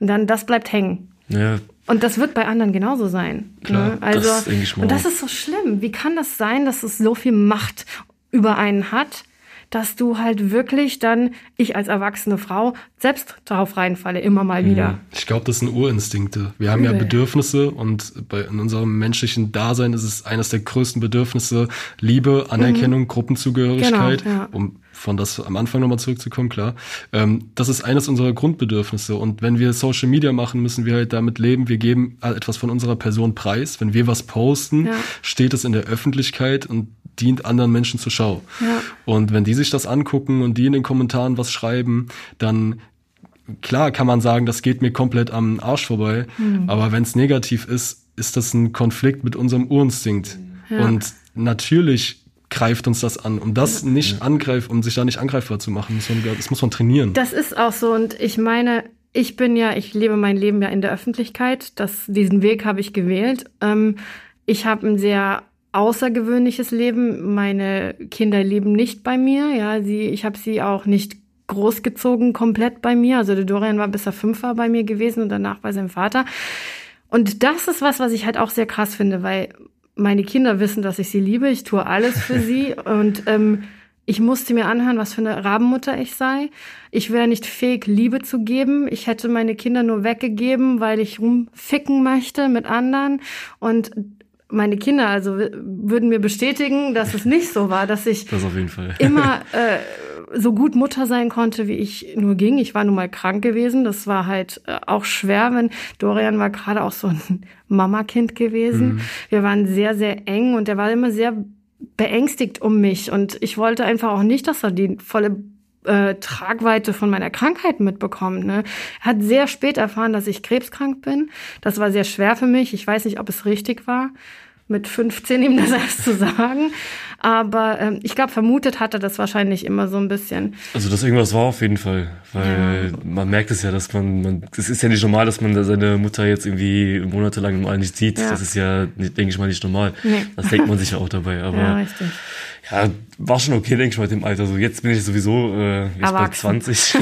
Und dann, das bleibt hängen. Ja. Und das wird bei anderen genauso sein. Klar, ne? Also, das und das ist so schlimm. Wie kann das sein, dass es so viel Macht über einen hat? Dass du halt wirklich dann, ich als erwachsene Frau, selbst darauf reinfalle, immer mal wieder. Ich glaube, das sind Urinstinkte. Wir haben Übel. ja Bedürfnisse und bei, in unserem menschlichen Dasein ist es eines der größten Bedürfnisse Liebe, Anerkennung, mhm. Gruppenzugehörigkeit, genau, ja. um von das am Anfang nochmal zurückzukommen, klar. Ähm, das ist eines unserer Grundbedürfnisse. Und wenn wir Social Media machen, müssen wir halt damit leben, wir geben etwas von unserer Person preis. Wenn wir was posten, ja. steht es in der Öffentlichkeit und dient anderen Menschen zur Schau. Ja. Und wenn die sich das angucken und die in den Kommentaren was schreiben, dann klar kann man sagen, das geht mir komplett am Arsch vorbei. Mhm. Aber wenn es negativ ist, ist das ein Konflikt mit unserem Urinstinkt. Ja. Und natürlich greift uns das an. Um das nicht angreift, um sich da nicht angreifbar zu machen, muss man, das muss man trainieren. Das ist auch so. Und ich meine, ich bin ja, ich lebe mein Leben ja in der Öffentlichkeit. Das, diesen Weg habe ich gewählt. Ähm, ich habe ein sehr außergewöhnliches Leben. Meine Kinder leben nicht bei mir. Ja, sie, ich habe sie auch nicht großgezogen komplett bei mir. Also der Dorian war bis er fünf war bei mir gewesen und danach bei seinem Vater. Und das ist was, was ich halt auch sehr krass finde, weil meine Kinder wissen, dass ich sie liebe. Ich tue alles für sie und ähm, ich musste mir anhören, was für eine Rabenmutter ich sei. Ich wäre nicht fähig, Liebe zu geben. Ich hätte meine Kinder nur weggegeben, weil ich rumficken möchte mit anderen. Und meine Kinder also würden mir bestätigen, dass es nicht so war, dass ich immer äh, so gut Mutter sein konnte, wie ich nur ging. Ich war nun mal krank gewesen. Das war halt äh, auch schwer, wenn Dorian war gerade auch so ein Mamakind gewesen. Mhm. Wir waren sehr, sehr eng und er war immer sehr beängstigt um mich und ich wollte einfach auch nicht, dass er die volle äh, Tragweite von meiner Krankheit mitbekommt. Ne? Er hat sehr spät erfahren, dass ich krebskrank bin. Das war sehr schwer für mich. Ich weiß nicht, ob es richtig war mit 15 ihm das erst zu sagen. Aber ähm, ich glaube, vermutet hat er das wahrscheinlich immer so ein bisschen. Also dass irgendwas war auf jeden Fall. Weil ja. man merkt es ja, dass man, man, es ist ja nicht normal, dass man seine Mutter jetzt irgendwie monatelang mal nicht sieht. Ja. Das ist ja, denke ich mal, nicht normal. Nee. Das denkt man sich ja auch dabei. Aber ja, richtig. Ja, war schon okay, denke ich mal, im Alter. So, jetzt bin ich sowieso äh, jetzt bei 20.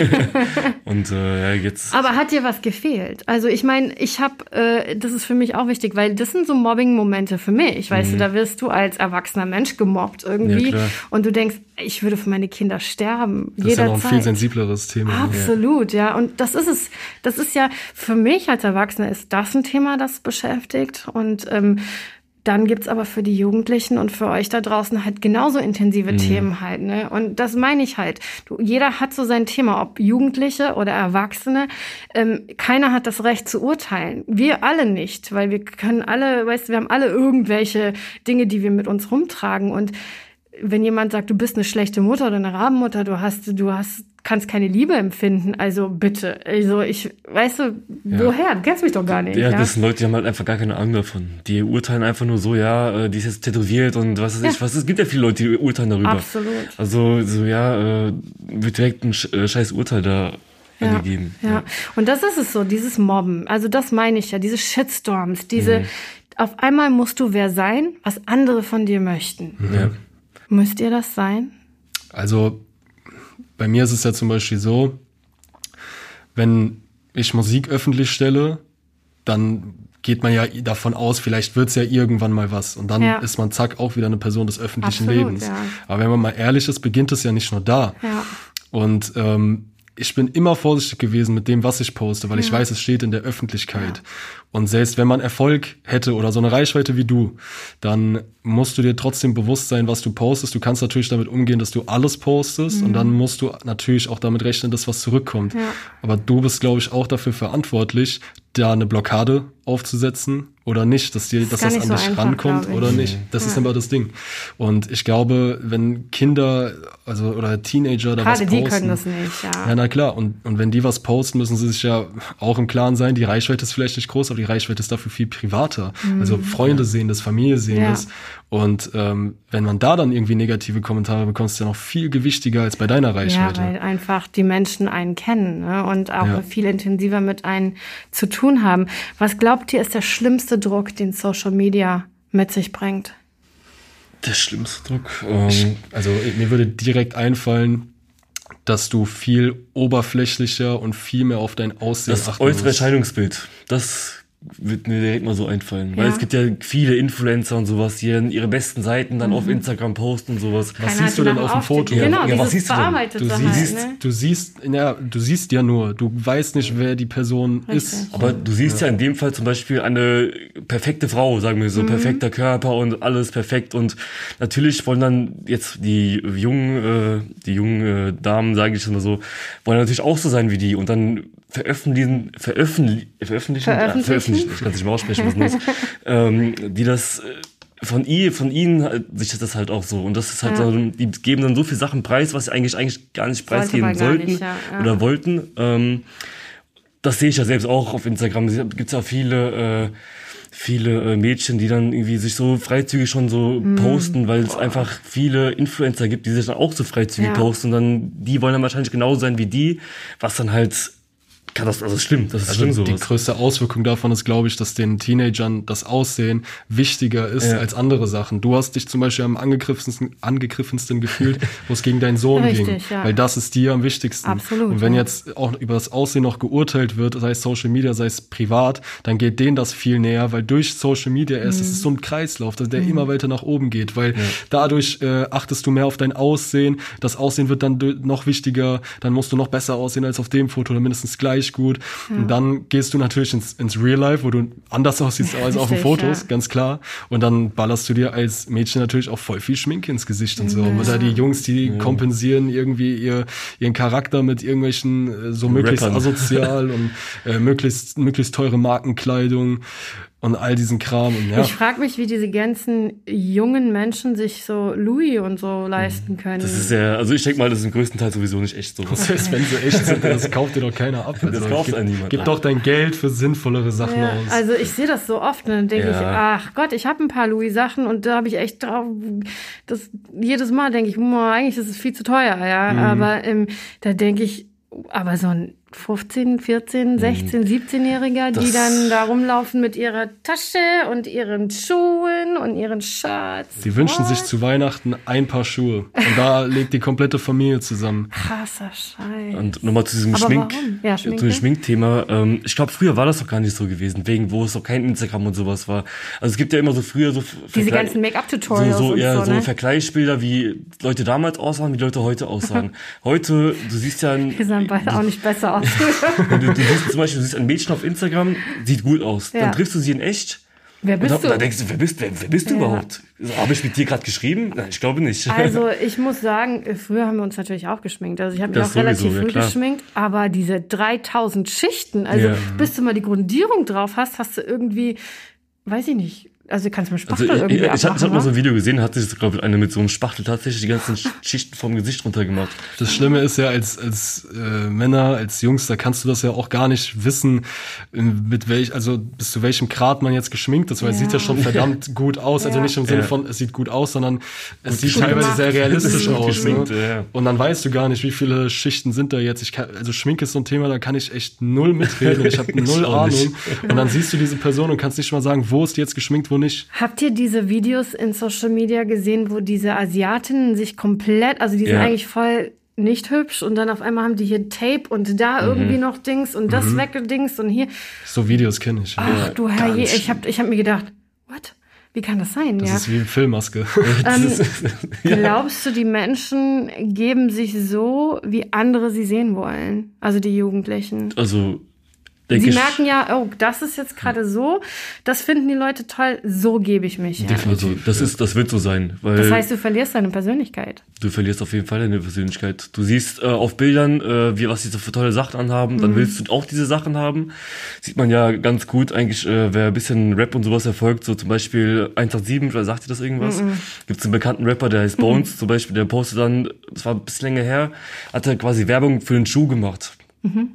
und äh, ja, jetzt. Aber hat dir was gefehlt? Also ich meine, ich habe, äh, das ist für mich auch wichtig, weil das sind so Mobbing-Momente für mich. Weißt mhm. du, da wirst du als erwachsener Mensch gemobbt irgendwie. Ja, und du denkst, ich würde für meine Kinder sterben. Das ist ja noch ein viel sensibleres Thema. Absolut, ja. Und das ist es. Das ist ja für mich als Erwachsener ist das ein Thema, das beschäftigt. Und ähm, dann gibt's aber für die Jugendlichen und für euch da draußen halt genauso intensive mhm. Themen halt. Ne? Und das meine ich halt. Du, jeder hat so sein Thema, ob Jugendliche oder Erwachsene. Ähm, keiner hat das Recht zu urteilen. Wir alle nicht, weil wir können alle, weißt du, wir haben alle irgendwelche Dinge, die wir mit uns rumtragen. Und wenn jemand sagt, du bist eine schlechte Mutter oder eine Rabenmutter, du hast, du hast kannst keine Liebe empfinden. Also bitte. Also ich, weißt du, ja. woher? Du kennst mich doch gar nicht. Ja, ja, das sind Leute, die haben halt einfach gar keine Ahnung davon. Die urteilen einfach nur so, ja, äh, die ist jetzt tätowiert und was weiß ja. ich was. Es gibt ja viele Leute, die urteilen darüber. Absolut. Also so, ja, äh, wird direkt ein äh, scheiß Urteil da ja, ja, und das ist es so, dieses Mobben. Also das meine ich ja, diese Shitstorms, diese, mhm. auf einmal musst du wer sein, was andere von dir möchten. Ja. Müsst ihr das sein? Also bei mir ist es ja zum Beispiel so, wenn ich Musik öffentlich stelle, dann geht man ja davon aus, vielleicht wird's ja irgendwann mal was. Und dann ja. ist man zack auch wieder eine Person des öffentlichen Absolut, Lebens. Ja. Aber wenn man mal ehrlich ist, beginnt es ja nicht nur da. Ja. Und ähm, ich bin immer vorsichtig gewesen mit dem, was ich poste, weil ich weiß, es steht in der Öffentlichkeit. Und selbst wenn man Erfolg hätte oder so eine Reichweite wie du, dann musst du dir trotzdem bewusst sein, was du postest. Du kannst natürlich damit umgehen, dass du alles postest mhm. und dann musst du natürlich auch damit rechnen, dass was zurückkommt. Ja. Aber du bist, glaube ich, auch dafür verantwortlich, da eine Blockade aufzusetzen oder nicht, dass dir, das dass das an so dich rankommt oder nicht. Das ja. ist immer das Ding. Und ich glaube, wenn Kinder, also oder Teenager da Gerade was posten, die können das nicht, ja. Ja, na klar. Und, und wenn die was posten, müssen sie sich ja auch im Klaren sein, die Reichweite ist vielleicht nicht groß, aber die Reichweite ist dafür viel privater. Mhm. Also Freunde sehen das, Familie sehen ja. das. Und ähm, wenn man da dann irgendwie negative Kommentare bekommt, ist ja noch viel gewichtiger als bei deiner Reichweite. Ja, weil einfach die Menschen einen kennen ne? und auch ja. viel intensiver mit einem zu tun haben. Was glaubt ihr, ist der schlimmste Druck, den Social Media mit sich bringt? Der schlimmste Druck? Ähm, also mir würde direkt einfallen, dass du viel oberflächlicher und viel mehr auf dein Aussehen das achten äußere Erscheinungsbild. Das wird mir direkt mal so einfallen. Ja. Weil es gibt ja viele Influencer und sowas, die dann ihre besten Seiten dann mhm. auf Instagram posten und sowas. Was siehst du denn auf dem Foto? Ja, genau, ja, was siehst du denn? Du halt, siehst, ne? du siehst, ja, du siehst ja nur, du weißt nicht, wer die Person Richtig. ist. Aber du siehst ja. ja. in dem Fall zum Beispiel eine perfekte Frau, sagen wir so, mhm. perfekter Körper und alles perfekt und natürlich wollen dann jetzt die jungen, äh, die jungen äh, Damen, sage ich mal so, wollen natürlich auch so sein wie die und dann veröffentlichen, veröffentlichen, veröffentlichen, veröffentlichen, veröffentlichen ich kann es nicht mehr aussprechen, was muss, ähm, die das äh, von ihr, von ihnen halt, sich das halt auch so und das ist halt ja. so, die geben dann so viele Sachen preis, was sie eigentlich eigentlich gar nicht preisgeben sollten nicht, ja, ja. oder wollten. Ähm, das sehe ich ja selbst auch auf Instagram. Da gibt es ja viele, äh, viele äh, Mädchen, die dann irgendwie sich so freizügig schon so mm. posten, weil es einfach viele Influencer gibt, die sich dann auch so freizügig posten und dann die wollen dann wahrscheinlich genauso sein wie die, was dann halt kann das, also stimmt, das ist also schlimm sowas. Die größte Auswirkung davon ist, glaube ich, dass den Teenagern das Aussehen wichtiger ist ja. als andere Sachen. Du hast dich zum Beispiel am angegriffensten, angegriffensten gefühlt, wo es gegen deinen Sohn Richtig, ging. Ja. Weil das ist dir am wichtigsten. Absolut. Und wenn ja. jetzt auch über das Aussehen noch geurteilt wird, sei es Social Media, sei es privat, dann geht denen das viel näher, weil durch Social Media erst, mhm. es ist so ein Kreislauf, der mhm. immer weiter nach oben geht, weil dadurch äh, achtest du mehr auf dein Aussehen, das Aussehen wird dann noch wichtiger, dann musst du noch besser aussehen als auf dem Foto oder mindestens gleich gleich gut. Ja. Und dann gehst du natürlich ins, ins Real Life, wo du anders aussiehst als auf den Fotos, ja. ganz klar. Und dann ballerst du dir als Mädchen natürlich auch voll viel Schminke ins Gesicht und so. Ja. Oder die Jungs, die kompensieren irgendwie ihr, ihren Charakter mit irgendwelchen äh, so möglichst Rappern. asozial und äh, möglichst, möglichst teure Markenkleidung und all diesen Kram. Und, ja. Ich frage mich, wie diese ganzen jungen Menschen sich so Louis und so leisten können. Das ist ja, also ich denke mal, das ist im größten Teil sowieso nicht echt so. Das heißt, wenn sie echt sind, das kauft dir doch keiner ab. Also, das kauft gib, niemand. Gib doch dein Geld für sinnvollere Sachen ja, aus. Also ich sehe das so oft und dann denke ja. ich, ach Gott, ich habe ein paar Louis-Sachen und da habe ich echt drauf, das jedes Mal denke ich, eigentlich ist es viel zu teuer, ja. Mhm. Aber ähm, da denke ich, aber so ein 15, 14, 16, 17-Jähriger, die dann da rumlaufen mit ihrer Tasche und ihren Schuhen und ihren Shirts. Die wünschen sich zu Weihnachten ein paar Schuhe. Und da legt die komplette Familie zusammen. Krasser Scheiß. Und nochmal zu diesem Schmink, ja, zu dem Schminkthema. Ähm, ich glaube, früher war das doch gar nicht so gewesen, wegen wo es noch kein Instagram und sowas war. Also es gibt ja immer so früher so diese ganzen Make-up-Tutorials so, so, ja, so, so ne? Vergleichsbilder, wie Leute damals aussahen, wie Leute heute aussahen. heute, du siehst ja, wir sahen beide auch nicht besser aus aus. du, du siehst zum Beispiel, du siehst ein Mädchen auf Instagram, sieht gut aus. Ja. Dann triffst du sie in echt. Wer bist und dann, du? Dann denkst du, wer bist, wer, wer bist du ja. überhaupt? Habe ich mit dir gerade geschrieben? Nein, ich glaube nicht. Also ich muss sagen, früher haben wir uns natürlich auch geschminkt. Also ich habe mich auch sowieso, relativ früh ja, geschminkt. Aber diese 3000 Schichten, also ja. bis du mal die Grundierung drauf hast, hast du irgendwie, weiß ich nicht, also kannst du mit Spachtel also, irgendwie Ich, ich, ich habe mal so ein Video gesehen, hat sich, glaube ich, eine mit so einem Spachtel tatsächlich die ganzen Schichten vom Gesicht runtergemacht. Das Schlimme ist ja, als, als äh, Männer, als Jungs, da kannst du das ja auch gar nicht wissen, mit welch, also bis zu welchem Grad man jetzt geschminkt ist, weil ja. es sieht ja schon verdammt gut aus. Also nicht im Sinne ja. von, es sieht gut aus, sondern es sieht teilweise gemacht. sehr realistisch aus. Ne? Ja. Und dann weißt du gar nicht, wie viele Schichten sind da jetzt. Ich kann, also Schminke ist so ein Thema, da kann ich echt null mitreden. Ich habe null Ahnung. Und dann siehst du diese Person und kannst nicht mal sagen, wo ist die jetzt geschminkt, wo nicht. Habt ihr diese Videos in Social Media gesehen, wo diese Asiatinnen sich komplett, also die sind ja. eigentlich voll nicht hübsch und dann auf einmal haben die hier Tape und da mhm. irgendwie noch Dings und das mhm. weggedings und hier. So Videos kenne ich. Ach ja, du Herrje, ich habe ich hab mir gedacht, what? Wie kann das sein? Das ja. ist wie eine Filmmaske. Ähm, glaubst du, die Menschen geben sich so, wie andere sie sehen wollen? Also die Jugendlichen. Also denke Sie merken ja, oh, das ist jetzt gerade so, das finden die Leute toll, so gebe ich mich. Ja. Also das ist, das wird so sein, weil Das heißt, du verlierst deine Persönlichkeit. du verlierst auf jeden Fall deine Persönlichkeit. Du siehst äh, auf Bildern, äh, wie was die so für tolle Sachen anhaben, Mhm. dann willst du auch diese Sachen haben. Sieht man ja ganz gut eigentlich, äh, wer ein bisschen Rap und sowas erfolgt, so zum Beispiel 187, oder sagt ihr das irgendwas? Mhm. Gibt's einen bekannten Rapper, der heißt Bones zum Beispiel, der postet dann, das war ein bisschen länger her, hat er quasi Werbung für einen Schuh gemacht.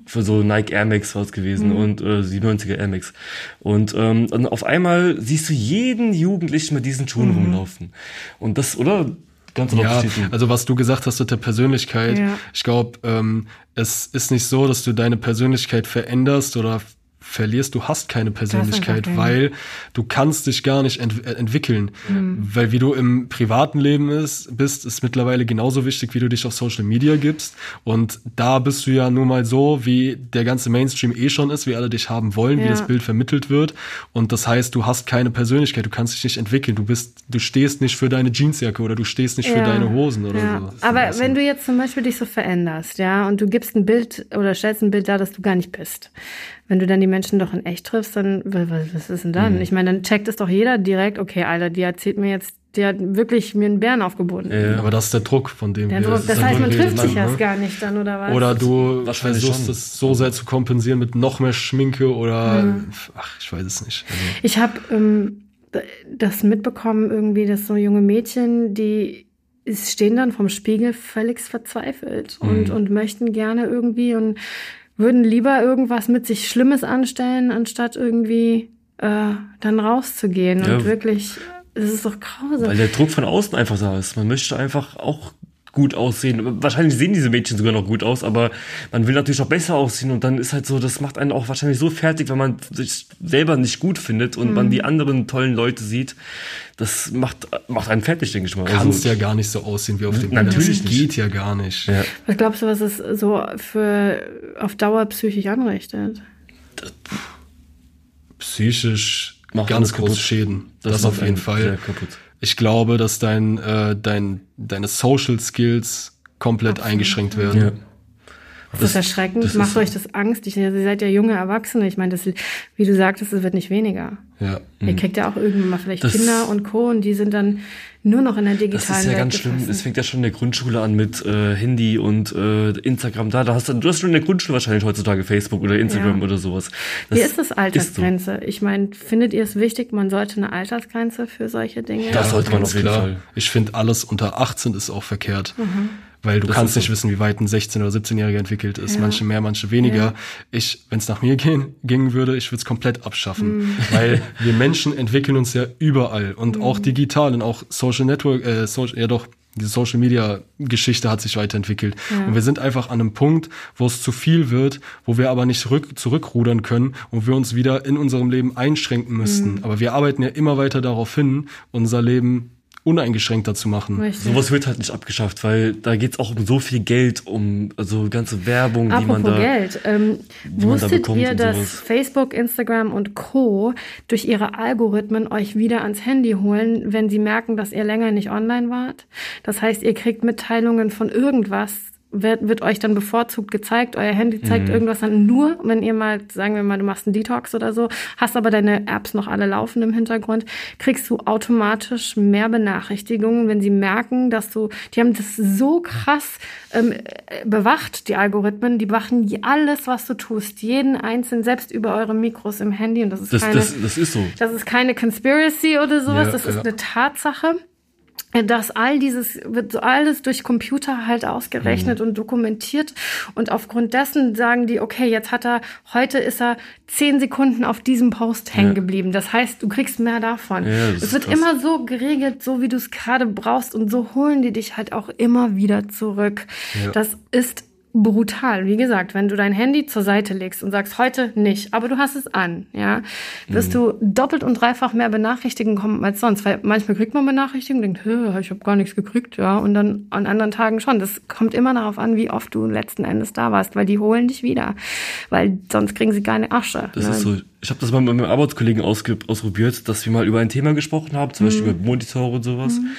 Für so Nike Air Max war es gewesen und äh, 97er Air Max. Und ähm, dann auf einmal siehst du jeden Jugendlichen mit diesen Schuhen rumlaufen. Und das, oder? Ganz Ja, also was du gesagt hast mit der Persönlichkeit, Ja. ich glaube, ähm, es ist nicht so, dass du deine Persönlichkeit veränderst oder verlierst, du hast keine Persönlichkeit, keine. weil du kannst dich gar nicht ent äh, entwickeln. Mhm. Weil wie du im privaten Leben ist, bist, ist mittlerweile genauso wichtig, wie du dich auf Social Media gibst. Und da bist du ja nun mal so, wie der ganze Mainstream eh schon ist, wie alle dich haben wollen, wie Ja. das Bild vermittelt wird. Und das heißt, du hast keine Persönlichkeit, du kannst dich nicht entwickeln, du bist, du stehst nicht für deine Jeansjacke oder du stehst nicht für Ja. deine Hosen oder Ja. so. Aber wenn du jetzt zum Beispiel dich so veränderst, ja, und du gibst ein Bild oder stellst ein Bild dar, das du gar nicht bist. Wenn du dann die Menschen doch in echt triffst, dann, wa- wa- was ist denn dann? Ich meine, dann checkt es doch jeder direkt, okay, Alter, die erzählt mir jetzt, die hat wirklich mir einen Bären aufgebunden. Ja. aber das ist der Druck, von dem Der wir Druck, das heißt, man trifft sich ne? erst gar nicht dann, oder was? Oder du Wahrscheinlich versuchst es so sehr zu kompensieren mit noch mehr Schminke oder Mhm. ach, ich weiß es nicht. Also, Ich habe ähm, das mitbekommen, irgendwie, dass so junge Mädchen, die stehen dann vom Spiegel völlig verzweifelt und, und möchten gerne irgendwie und würden lieber irgendwas mit sich Schlimmes anstellen, anstatt irgendwie äh, dann rauszugehen. Ja. Und wirklich, das ist doch grausam. Weil der Druck von außen einfach da ist. Man möchte einfach auch gut aussehen. Wahrscheinlich sehen diese Mädchen sogar noch gut aus, aber man will natürlich auch besser aussehen und dann ist halt so, das macht einen auch wahrscheinlich so fertig, wenn man sich selber nicht gut findet und man die anderen tollen Leute sieht. Das macht, macht einen fertig, denke ich mal. kannst Also, ja gar nicht so aussehen wie auf dem Natürlich Das nicht. geht ja gar nicht. ja. Was glaubst du, was es so für auf Dauer psychisch anrichtet? Psychisch Macht ganz alles große kaputt. Schäden. Das, macht auf jeden Fall. sehr kaputt. Ich glaube, dass dein, äh, dein, deine Social Skills komplett eingeschränkt werden. Ja. Das, ist erschreckend. das Macht ist- euch das Angst? Ich, ihr seid ja junge Erwachsene. Ich meine, das, wie du sagtest, es wird nicht weniger. Ja. Ihr kriegt ja auch irgendwann mal vielleicht Das- Kinder und Co. und die sind dann nur noch in der Das digitalen ist ja Welt ganz schlimm. Es fängt ja schon in der Grundschule an mit äh, Handy und äh, Instagram. Da, da hast du, du hast schon in der Grundschule wahrscheinlich heutzutage Facebook oder Instagram Ja. oder sowas. Wie ist das so. Altersgrenze? Ich meine, findet ihr es wichtig, man sollte eine Altersgrenze für solche Dinge? Das sollte man auf jeden klar. Fall. Ich finde, alles unter 18 ist auch verkehrt. Mhm. Weil du Das kannst nicht so. wissen, wie weit ein 16- oder 17-Jähriger entwickelt ist. Ja. Manche mehr, manche weniger. Ja. Ich, wenn es nach mir gehen, gingen würde, ich würde es komplett abschaffen. Mhm. Weil wir Menschen entwickeln uns ja überall und auch digital und auch Social Network, äh, Social, ja doch, die Social Media Geschichte hat sich weiterentwickelt. Ja. Und wir sind einfach an einem Punkt, wo es zu viel wird, wo wir aber nicht zurück, zurückrudern können und wir uns wieder in unserem Leben einschränken müssten. Aber wir arbeiten ja immer weiter darauf hin, unser Leben uneingeschränkter zu machen. Richtig. Sowas wird halt nicht abgeschafft, weil da geht's auch um so viel Geld, um also ganze Werbung, die man Apropos da. Geld, ähm, man da wusstet bekommt ihr, dass sowas. Facebook, Instagram und Co. durch ihre Algorithmen euch wieder ans Handy holen, wenn sie merken, dass ihr länger nicht online wart? Das heißt, ihr kriegt Mitteilungen von irgendwas, wird, wird euch dann bevorzugt gezeigt, euer Handy zeigt Mhm. irgendwas dann nur, wenn ihr mal, sagen wir mal, du machst einen Detox oder so, hast aber deine Apps noch alle laufen im Hintergrund, kriegst du automatisch mehr Benachrichtigungen, wenn sie merken, dass du, die haben das so krass ähm, äh, bewacht, die Algorithmen, die bewachen alles, was du tust, jeden einzelnen, selbst über eure Mikros im Handy und das ist Das, keine, das, das ist so. das ist keine Conspiracy oder sowas, Ja, das ist ja. eine Tatsache. Dass all dieses, wird so alles durch Computer halt ausgerechnet Mhm. und dokumentiert. Und aufgrund dessen sagen die, okay, jetzt hat er, heute ist er zehn Sekunden auf diesem Post hängen Ja. geblieben. Das heißt, du kriegst mehr davon. Ja, es wird krass. immer so geregelt, so wie du es gerade brauchst. Und so holen die dich halt auch immer wieder zurück. Ja. Das ist brutal. Wie gesagt, wenn du dein Handy zur Seite legst und sagst, heute nicht, aber du hast es an, ja, wirst mhm. du doppelt und dreifach mehr Benachrichtigungen kommen als sonst. Weil manchmal kriegt man Benachrichtigungen, denkt, ich habe gar nichts gekriegt, ja, und dann an anderen Tagen schon. Das kommt immer darauf an, wie oft du letzten Endes da warst, weil die holen dich wieder. Weil sonst kriegen sie keine Asche. Das ne? ist so ich habe das mal mit meinem Arbeitskollegen ausprobiert, dass wir mal über ein Thema gesprochen haben, zum mhm. Beispiel über Monitore und sowas. Mhm.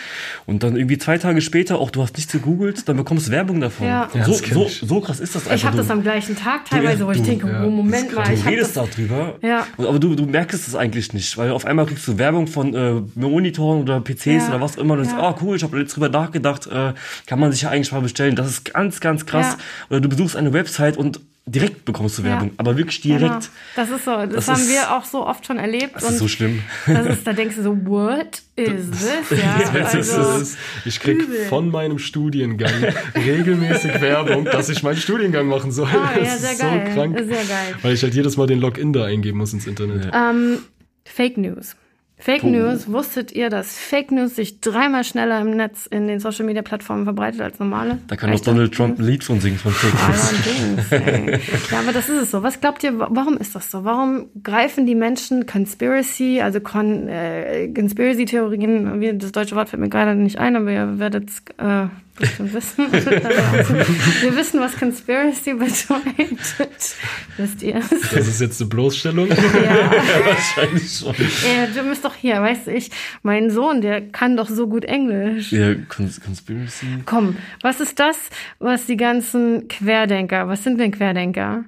Und dann irgendwie zwei Tage später, auch du hast nichts gegoogelt, dann bekommst du Werbung davon. Ja. Ja, so, so, so, krass ist das einfach. Ich habe das am gleichen Tag teilweise, du, wo ich du, denke, ja. oh, Moment mal. Du redest darüber, ja. aber du, du merkst es eigentlich nicht, weil auf einmal kriegst du Werbung von äh, Monitoren oder PCs ja. oder was immer und du denkst, oh cool, ich habe jetzt drüber nachgedacht, äh, kann man sich ja eigentlich mal bestellen. Das ist ganz, ganz krass. Oder du besuchst eine Website und direkt bekommst du Werbung, ja. aber wirklich direkt. Genau. Das ist so, das, das haben ist, wir auch so oft schon erlebt. Das ist so schlimm. Das ist, da denkst du so, what is this? Ja, also, ist, ich krieg übel. von meinem Studiengang regelmäßig Werbung, dass ich meinen Studiengang machen soll. Ah, ja, sehr geil. So krank, sehr geil. Weil ich halt jedes Mal den Login da eingeben muss ins Internet. Ähm, Fake News. Fake. News, wusstet ihr, dass Fake News sich dreimal schneller im Netz in den Social Media Plattformen verbreitet als normale? Da kann auch Donald Trump ein Lied von singen von Fake News. Allerdings, ja, aber das ist es so. Was glaubt ihr, warum ist das so? Warum greifen die Menschen Conspiracy, also Con, äh, Conspiracy-Theorien, das deutsche Wort fällt mir gerade nicht ein, aber ihr werdet äh, bestimmt wissen. Wir wissen, was Conspiracy bedeutet. Wisst ihr es? Das ist jetzt eine Bloßstellung? Ja, wahrscheinlich schon. Ja, du bist doch hier, weißt du, ich, mein Sohn, der kann doch so gut Englisch. Ja, Cons Conspiracy. Komm, was ist das, was die ganzen Querdenker, was sind denn Querdenker?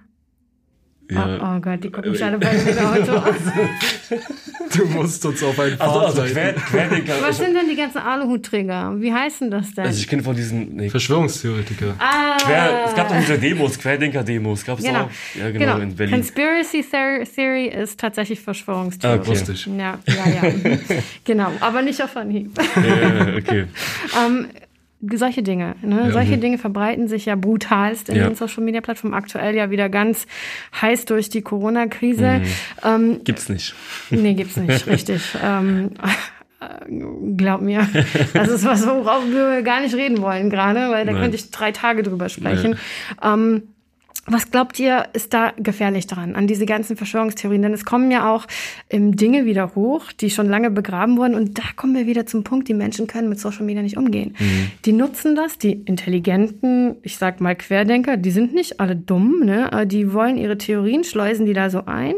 Ja. Oh, oh, Gott, die gucken mich alle bei mir Auto. Du musst uns auf einen Pfad also, also quer, Querdenker. Was sind denn die ganzen Aluhutträger? Wie heißen das denn? Also ich kenne von diesen... Nee. Verschwörungstheoretiker. Ah. Quer, es gab doch diese Demos, Querdenker-Demos. Gab es genau. auch? Ja, genau, genau, in Berlin. Conspiracy Theory ist tatsächlich Verschwörungstheorie. Ah, wusste ich. Ja, ja, ja. genau, aber nicht auf Anhieb. ja, okay. um, ähm, solche Dinge. Ne? Ja. Solche Dinge verbreiten sich ja brutalst in ja. den Social Media Plattformen. Aktuell ja wieder ganz heiß durch die Corona-Krise. Mhm. Ähm, gibt's nicht. Nee, gibt's nicht, richtig. Ähm, glaub mir, das ist was, worauf wir gar nicht reden wollen gerade, weil da Nein. könnte ich drei Tage drüber sprechen. Ja. Ähm, was glaubt ihr, ist da gefährlich dran, an diese ganzen Verschwörungstheorien? Denn es kommen ja auch ähm, Dinge wieder hoch, die schon lange begraben wurden. Und da kommen wir wieder zum Punkt, die Menschen können mit Social Media nicht umgehen. Mhm. Die nutzen das, die intelligenten, ich sag mal Querdenker, die sind nicht alle dumm, ne? Aber die wollen ihre Theorien, schleusen die da so ein,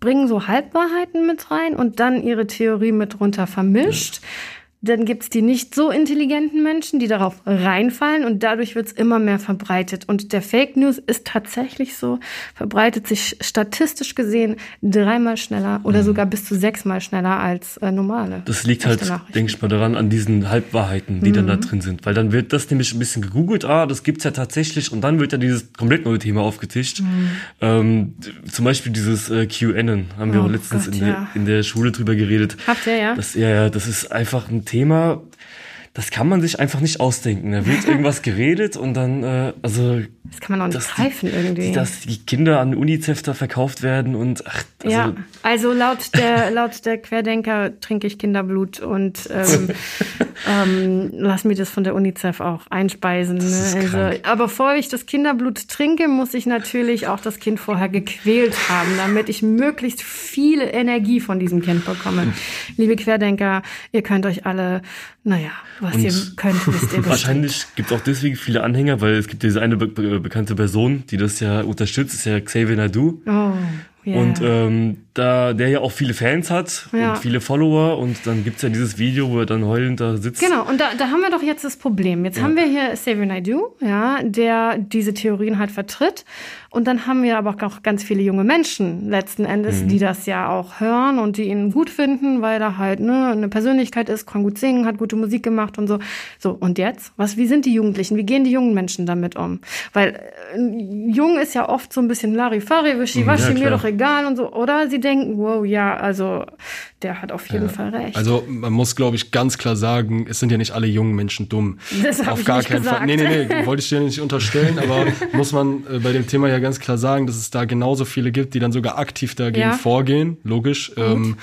bringen so Halbwahrheiten mit rein und dann ihre Theorie mit runter vermischt. Ja dann gibt's die nicht so intelligenten Menschen, die darauf reinfallen und dadurch wird's immer mehr verbreitet. Und der Fake News ist tatsächlich so, verbreitet sich statistisch gesehen dreimal schneller oder mhm. sogar bis zu sechsmal schneller als äh, normale. Das liegt halt, denke ich mal, daran, an diesen Halbwahrheiten, die mhm. dann da mhm. drin sind. Weil dann wird das nämlich ein bisschen gegoogelt, ah, das gibt's ja tatsächlich und dann wird ja dieses komplett neue Thema aufgetischt. Mhm. Ähm, zum Beispiel dieses äh, QAnon, haben wir oh auch letztens Gott, in, der, ja. in der Schule drüber geredet. Habt ihr, ja? Das, ja, ja, das ist einfach ein Thema, das kann man sich einfach nicht ausdenken. Da wird irgendwas geredet und dann, äh, also. Das kann man auch nicht greifen irgendwie. Dass die Kinder an UNICEF da verkauft werden und ach, also, Ja, also laut der, laut der Querdenker trinke ich Kinderblut und ähm, ähm, lass mir das von der UNICEF auch einspeisen. Ne? Also, aber bevor ich das Kinderblut trinke, muss ich natürlich auch das Kind vorher gequält haben, damit ich möglichst viel Energie von diesem Kind bekomme. Liebe Querdenker, ihr könnt euch alle, naja, was und ihr könnt, wisst ihr Wahrscheinlich gibt es auch deswegen viele Anhänger, weil es gibt diese eine be be bekannte Person, die das ja unterstützt, ist ja Xavier Nadu. Oh. Yeah. Und ähm, da der ja auch viele Fans hat ja. und viele Follower und dann gibt's ja dieses Video, wo er dann heulend da sitzt. Genau, und da, da haben wir doch jetzt das Problem. Jetzt ja. haben wir hier Xavier Naidoo, ja, der diese Theorien halt vertritt und dann haben wir aber auch ganz viele junge Menschen letzten Endes, mhm. die das ja auch hören und die ihn gut finden, weil er halt ne, eine Persönlichkeit ist, kann gut singen, hat gute Musik gemacht und so. So, und jetzt? Was, wie sind die Jugendlichen? Wie gehen die jungen Menschen damit um? Weil äh, jung ist ja oft so ein bisschen Larifari, Wischiwaschi, ja, mir doch egal und so. Oder sie denken, wow, ja, also der hat auf jeden ja. Fall recht. Also man muss, glaube ich, ganz klar sagen, es sind ja nicht alle jungen Menschen dumm. Das auf gar keinen gesagt. Fall. Nee, nee, nee, wollte ich dir nicht unterstellen, aber muss man äh, bei dem Thema ja ganz klar sagen, dass es da genauso viele gibt, die dann sogar aktiv dagegen ja. vorgehen, logisch. Ähm,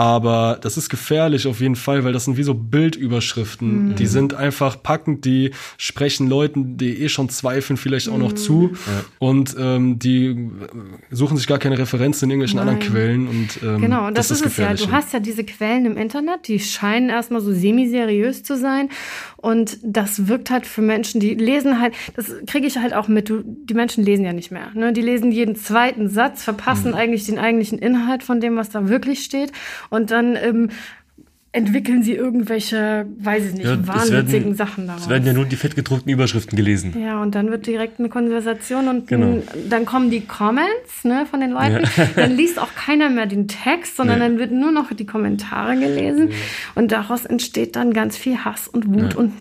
Aber das ist gefährlich auf jeden Fall, weil das sind wie so Bildüberschriften. Mhm. Die sind einfach packend, die sprechen Leuten, die eh schon zweifeln, vielleicht auch noch mhm. zu. Ja. Und ähm, die suchen sich gar keine Referenzen in irgendwelchen Nein. anderen Quellen. Und, ähm, genau, und das, das ist, ist es ja. Du hast ja diese Quellen im Internet, die scheinen erstmal so semi-seriös zu sein. Und das wirkt halt für Menschen, die lesen halt, das kriege ich halt auch mit, du, die Menschen lesen ja nicht mehr. Ne? Die lesen jeden zweiten Satz, verpassen mhm. eigentlich den eigentlichen Inhalt von dem, was da wirklich steht. Und dann ähm, entwickeln sie irgendwelche, weiß ich nicht, ja, wahnwitzigen werden, Sachen daraus. Es werden ja nur die fettgedruckten Überschriften gelesen. Ja, und dann wird direkt eine Konversation und genau. ein, dann kommen die Comments ne, von den Leuten. Ja. Dann liest auch keiner mehr den Text, sondern nee. dann wird nur noch die Kommentare gelesen. Ja. Und daraus entsteht dann ganz viel Hass und Wut und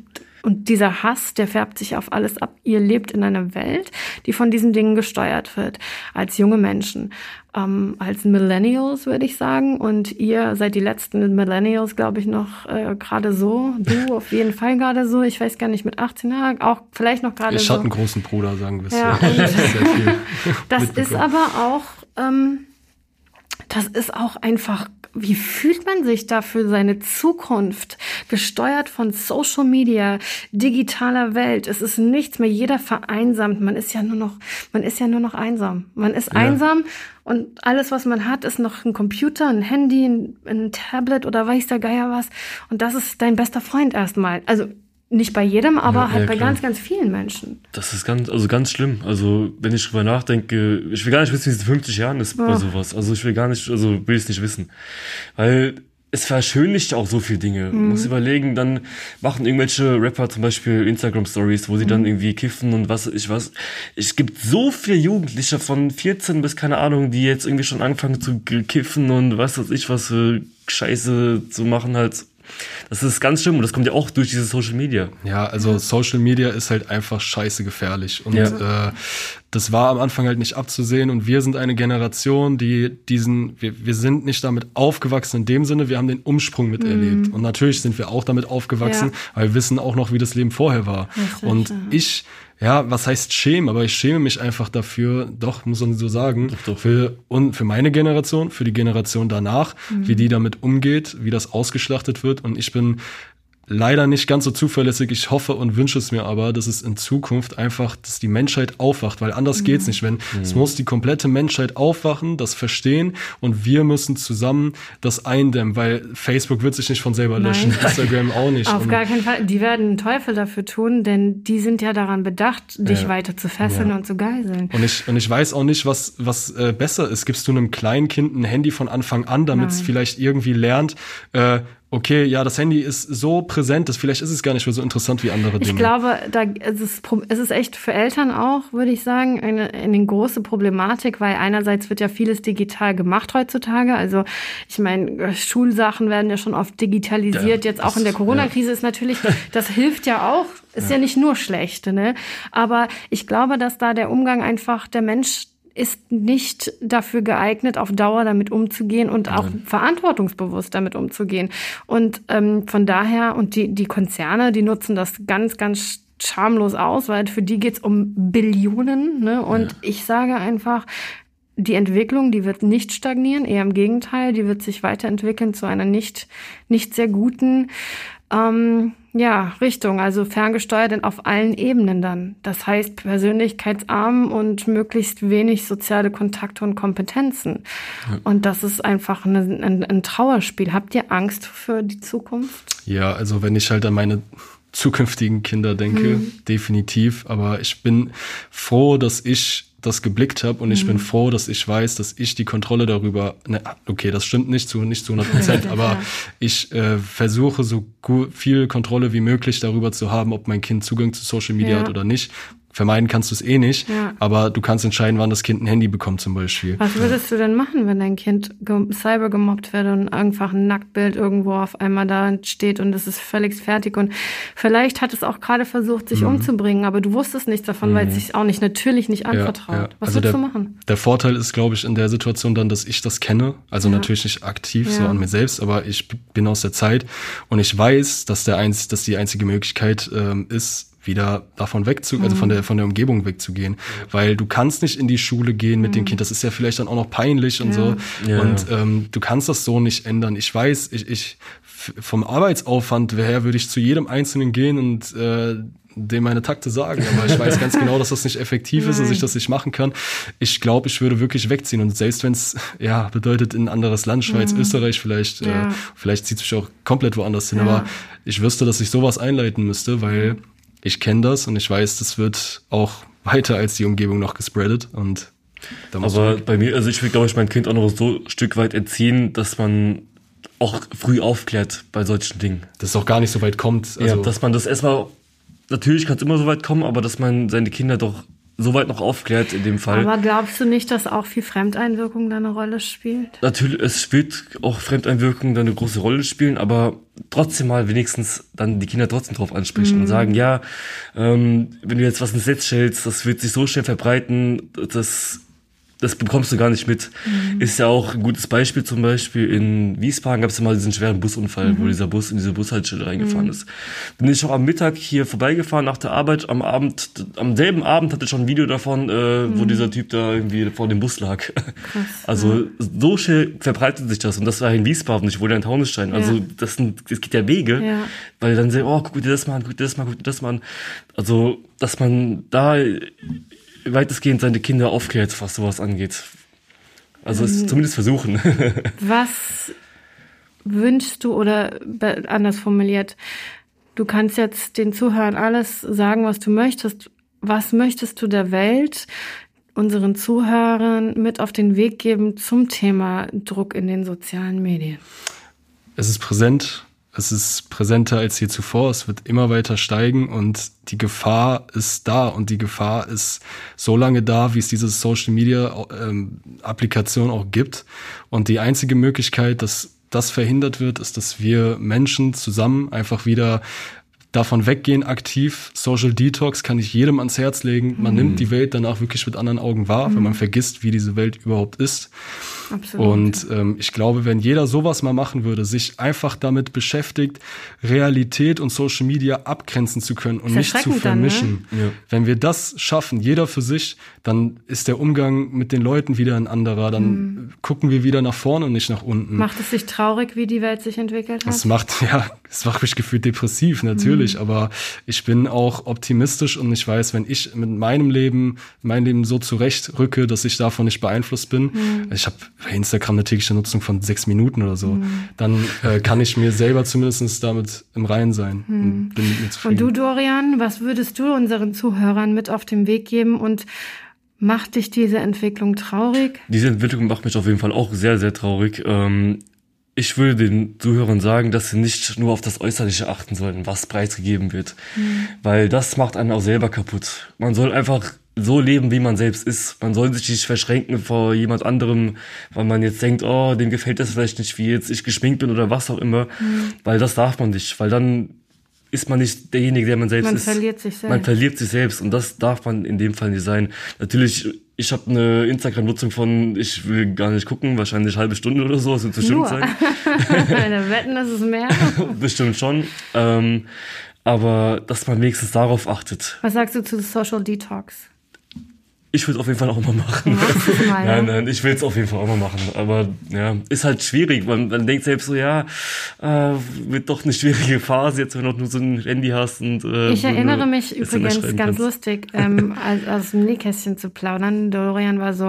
und dieser Hass, der färbt sich auf alles ab. Ihr lebt in einer Welt, die von diesen Dingen gesteuert wird, als junge Menschen, ähm, als Millennials, würde ich sagen. Und ihr seid die letzten Millennials, glaube ich, noch äh, gerade so. Du auf jeden Fall gerade so. Ich weiß gar nicht, mit 18 Jahren, auch vielleicht noch gerade so. Ich hatte einen großen Bruder, sagen wir es ja. das ist aber auch... Ähm, das ist auch einfach wie fühlt man sich da für seine Zukunft? Gesteuert von Social Media, digitaler Welt. Es ist nichts mehr. Jeder vereinsamt. Man ist ja nur noch, man ist ja nur noch einsam. Man ist ja. einsam und alles, was man hat, ist noch ein Computer, ein Handy, ein, ein Tablet oder weiß der Geier was. Und das ist dein bester Freund erstmal. Also nicht bei jedem, aber ja, halt ja, bei ganz, ganz vielen Menschen. Das ist ganz, also ganz schlimm. Also, wenn ich drüber nachdenke, ich will gar nicht wissen, wie es in 50 Jahren ist ja. bei sowas. Also, ich will gar nicht, also, will es nicht wissen. Weil, es verschönlicht auch so viele Dinge. Mhm. muss überlegen, dann machen irgendwelche Rapper zum Beispiel Instagram Stories, wo sie mhm. dann irgendwie kiffen und was ich was. Es gibt so viele Jugendliche von 14 bis keine Ahnung, die jetzt irgendwie schon anfangen zu kiffen und was weiß ich was für Scheiße zu machen halt das ist ganz schlimm und das kommt ja auch durch diese Social Media. Ja, also Social Media ist halt einfach scheiße gefährlich. Und ja. äh, das war am Anfang halt nicht abzusehen. Und wir sind eine Generation, die diesen, wir, wir sind nicht damit aufgewachsen in dem Sinne, wir haben den Umsprung miterlebt. Mhm. Und natürlich sind wir auch damit aufgewachsen, ja. weil wir wissen auch noch, wie das Leben vorher war. Und ich ja, was heißt schämen, aber ich schäme mich einfach dafür, doch, muss man so sagen, doch, doch. für, und für meine Generation, für die Generation danach, mhm. wie die damit umgeht, wie das ausgeschlachtet wird. Und ich bin leider nicht ganz so zuverlässig. Ich hoffe und wünsche es mir aber, dass es in Zukunft einfach, dass die Menschheit aufwacht, weil anders mhm. geht's nicht. Wenn mhm. es muss die komplette Menschheit aufwachen, das verstehen und wir müssen zusammen das eindämmen, weil Facebook wird sich nicht von selber löschen, Nein. Instagram auch nicht. Auf und gar keinen Fall. Die werden einen Teufel dafür tun, denn die sind ja daran bedacht, dich ja. weiter zu fesseln ja. und zu geiseln. Und ich und ich weiß auch nicht, was was äh, besser ist. Gibst du einem kleinen Kind ein Handy von Anfang an, damit es vielleicht irgendwie lernt, äh, okay, ja, das Handy ist so präsent, dass vielleicht ist es gar nicht mehr so interessant wie andere Dinge. Ich glaube, da es ist es ist echt für Eltern auch, würde ich sagen, eine, eine große Problematik, weil einerseits wird ja vieles digital gemacht heutzutage. Also ich meine, Schulsachen werden ja schon oft digitalisiert. Ja, Jetzt auch in der Corona-Krise ja. ist natürlich, das hilft ja auch. Ist ja. ja nicht nur schlecht, ne? Aber ich glaube, dass da der Umgang einfach der Mensch ist nicht dafür geeignet, auf Dauer damit umzugehen und auch Nein. verantwortungsbewusst damit umzugehen. Und ähm, von daher, und die, die Konzerne, die nutzen das ganz, ganz schamlos aus, weil für die geht's um Billionen. Ne? Und ja. ich sage einfach, die Entwicklung, die wird nicht stagnieren, eher im Gegenteil, die wird sich weiterentwickeln zu einer nicht, nicht sehr guten ähm, ja, Richtung, also ferngesteuert auf allen Ebenen dann. Das heißt persönlichkeitsarm und möglichst wenig soziale Kontakte und Kompetenzen. Ja. Und das ist einfach eine, ein, ein Trauerspiel. Habt ihr Angst für die Zukunft? Ja, also wenn ich halt an meine zukünftigen Kinder denke, hm. definitiv. Aber ich bin froh, dass ich das geblickt habe und mhm. ich bin mhm. froh, dass ich weiß, dass ich die Kontrolle darüber, ne, okay, das stimmt nicht zu nicht zu 100 Prozent, aber ich äh, versuche so gut, viel Kontrolle wie möglich darüber zu haben, ob mein Kind Zugang zu Social Media ja. hat oder nicht vermeiden kannst du es eh nicht, ja. aber du kannst entscheiden, wann das Kind ein Handy bekommt zum Beispiel. Was würdest du denn machen, wenn dein Kind cyber gemobbt wird und einfach ein Nacktbild irgendwo auf einmal da steht und es ist völlig fertig und vielleicht hat es auch gerade versucht, sich mhm. umzubringen, aber du wusstest nichts davon, mhm. weil es sich auch nicht natürlich nicht anvertraut. Ja, ja. Was also würdest der, du machen? Der Vorteil ist, glaube ich, in der Situation dann, dass ich das kenne, also natürlich nicht aktiv so an mir selbst, aber ich bin aus der Zeit und ich weiß, dass der eins, dass die einzige Möglichkeit ähm, ist, wieder davon wegzugehen, also von der, von der Umgebung wegzugehen. Weil du kannst nicht in die Schule gehen mit dem Kind. Das ist ja vielleicht dann auch noch peinlich und so. Ja, und ähm, du kannst das so nicht ändern. Ich weiß, ich, ich vom Arbeitsaufwand her würde ich zu jedem Einzelnen gehen und äh, dem meine Takte sagen, aber ich weiß ganz genau, dass das nicht effektiv ist, dass ich das nicht machen kann. Ich glaube, ich würde wirklich wegziehen und selbst wenn es ja bedeutet in ein anderes Land, Schweiz, Österreich vielleicht, Ja. äh, vielleicht zieht mich auch komplett woanders hin, Ja. aber ich wüsste, dass ich sowas einleiten müsste, weil ich kenne das und ich weiß, das wird auch weiter als die Umgebung noch gespreadet und da muss Aber bei mir, also ich will, glaube ich, mein Kind auch noch so ein Stück weit erziehen, dass man auch früh aufklärt bei solchen Dingen. dass es auch gar nicht so weit kommt. Also, ja, dass man das erstmal, natürlich kann es immer so weit kommen, aber dass man seine Kinder doch so weit noch aufklärt in dem Fall. Aber glaubst du nicht, dass auch viel Fremdeinwirkung da eine Rolle spielt? Natürlich, es wird auch Fremdeinwirkungen dann eine große Rolle spielen, aber trotzdem mal wenigstens dann die Kinder trotzdem drauf ansprechen und sagen, ja, ähm, wenn du jetzt was ins Netz stellst, das wird sich so schnell verbreiten, das, das bekommst du gar nicht mit. Ist ja auch ein gutes Beispiel zum Beispiel in Wiesbaden gab es ja mal diesen schweren Busunfall, wo dieser Bus in diese Bushaltestelle reingefahren ist. Bin ich auch am Mittag hier vorbeigefahren nach der Arbeit, am Abend, am selben Abend hatte ich schon ein Video davon, äh, wo dieser Typ da irgendwie vor dem Bus lag. also so schnell verbreitet sich das und das war in Wiesbaden, ich wohne ja in Taunusstein. Also Ja. das, sind, das geht ja Wege, Ja. weil dann sagen, oh, guck dir das mal an, guck dir das mal, guck dir das mal an. Also, dass man da weitestgehend seine Kinder aufklärt, was sowas angeht. Also es zumindest versuchen. Was wünschst du oder anders formuliert, du kannst jetzt den Zuhörern alles sagen, was du möchtest. Was möchtest du der Welt, unseren Zuhörern mit auf den Weg geben zum Thema Druck in den sozialen Medien? es ist präsent, es ist präsenter als je zuvor, es wird immer weiter steigen und die Gefahr ist da und die Gefahr ist so lange da, wie es diese Social Media ähm, Applikation auch gibt. Und die einzige Möglichkeit, dass das verhindert wird, ist, dass wir Menschen zusammen einfach wieder davon weggehen aktiv. Social Detox kann ich jedem ans Herz legen. Man nimmt die Welt danach wirklich mit anderen Augen wahr, wenn man vergisst, wie diese Welt überhaupt ist. Absolut. Und ähm, ich glaube, wenn jeder sowas mal machen würde, sich einfach damit beschäftigt, Realität und Social Media abgrenzen zu können und nicht zu erschreckend dann, ne? vermischen. Wenn wir das schaffen, jeder für sich, dann ist der Umgang mit den Leuten wieder ein anderer. Dann Mhm. gucken wir wieder nach vorne und nicht nach unten. Macht es dich traurig, wie die Welt sich entwickelt hat? Das macht, ja, es macht mich gefühlt depressiv, natürlich, Mhm. aber ich bin auch optimistisch und ich weiß, wenn ich mit meinem Leben, mein Leben so zurechtrücke, dass ich davon nicht beeinflusst bin, Mhm. ich habe bei Instagram eine tägliche Nutzung von sechs Minuten oder so, dann äh, kann ich mir selber zumindest damit im Reinen sein und bin mit mir zufrieden. Mhm. Und du, Dorian, was würdest du unseren Zuhörern mit auf den Weg geben und macht dich diese Entwicklung traurig? Diese Entwicklung macht mich auf jeden Fall auch sehr, sehr traurig. Ähm, ich würde den Zuhörern sagen, dass sie nicht nur auf das Äußerliche achten sollten, was preisgegeben wird. Weil das macht einen auch selber kaputt. Man soll einfach so leben, wie man selbst ist. Man soll sich nicht verschränken vor jemand anderem, weil man jetzt denkt, oh, dem gefällt das vielleicht nicht, wie jetzt ich geschminkt bin oder was auch immer. Weil das darf man nicht, weil dann ist man nicht derjenige, der man selbst Man ist. verliert sich Man selbst. verliert sich selbst und das darf man in dem Fall nicht sein. Natürlich, ich habe eine Instagram-Nutzung von, ich will gar nicht gucken, wahrscheinlich halbe Stunde oder so, das wird bestimmt Nur. sein. Deine Wetten, das ist mehr. bestimmt schon. Ähm, aber dass man wenigstens darauf achtet. Was sagst du zu Social Detox? Ich will es auf jeden Fall auch mal machen. Mal, nein, ja? nein, ich will es auf jeden Fall auch mal machen. Aber ja, ist halt schwierig. Man, man denkt selbst so, ja, äh, wird doch eine schwierige Phase, jetzt wenn du noch nur so ein Handy hast und äh, Ich erinnere mich übrigens ganz kannst. lustig, ähm, als, aus dem Nähkästchen zu plaudern. Dorian war so,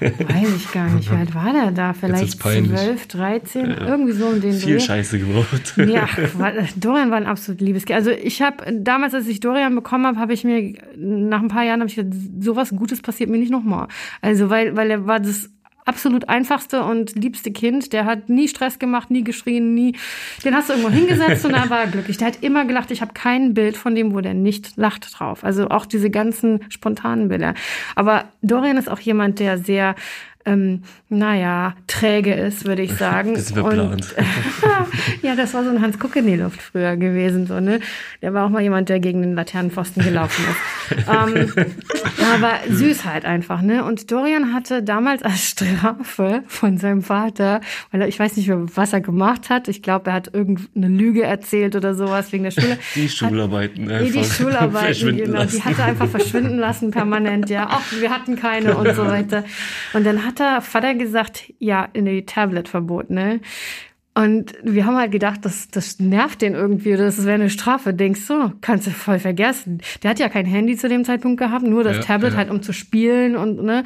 weiß ich gar nicht, wie alt war der da? Vielleicht peinlich. 12, 13, irgendwie so um den Viel Dreh. Scheiße gebraucht. Ja, Dorian war ein absolut Liebeskind. Also ich habe damals, als ich Dorian bekommen habe, habe ich mir nach ein paar Jahren habe ich gedacht, sowas Gutes passiert mir nicht nochmal. Also weil weil er war das absolut einfachste und liebste Kind. Der hat nie Stress gemacht, nie geschrien, nie. Den hast du irgendwo hingesetzt und er war glücklich. Der hat immer gelacht. Ich habe kein Bild von dem, wo der nicht lacht drauf. Also auch diese ganzen spontanen Bilder. Aber Dorian ist auch jemand, der sehr ähm, naja, träge ist, würde ich sagen. Bisschen verplant. ja, das war so ein Hans Kuck in die Luft früher gewesen, so, ne? Der war auch mal jemand, der gegen den Laternenpfosten gelaufen ist. ähm, aber süß halt einfach, ne? Und Dorian hatte damals als Strafe von seinem Vater, weil er, ich weiß nicht mehr, was er gemacht hat. Ich glaube, er hat irgendeine Lüge erzählt oder sowas wegen der Schule. Die Schularbeiten hat, die Schularbeiten, genau. Lassen. Die hat er einfach verschwinden lassen permanent, ja. Auch wir hatten keine und so weiter. Und dann hat der Vater gesagt, ja, in die Tablet-Verbot, ne? Und wir haben halt gedacht, das, das nervt den irgendwie, das wäre eine Strafe. Denkst du, kannst du voll vergessen. Der hat ja kein Handy zu dem Zeitpunkt gehabt, nur das ja, Tablet ja. halt, um zu spielen und ne.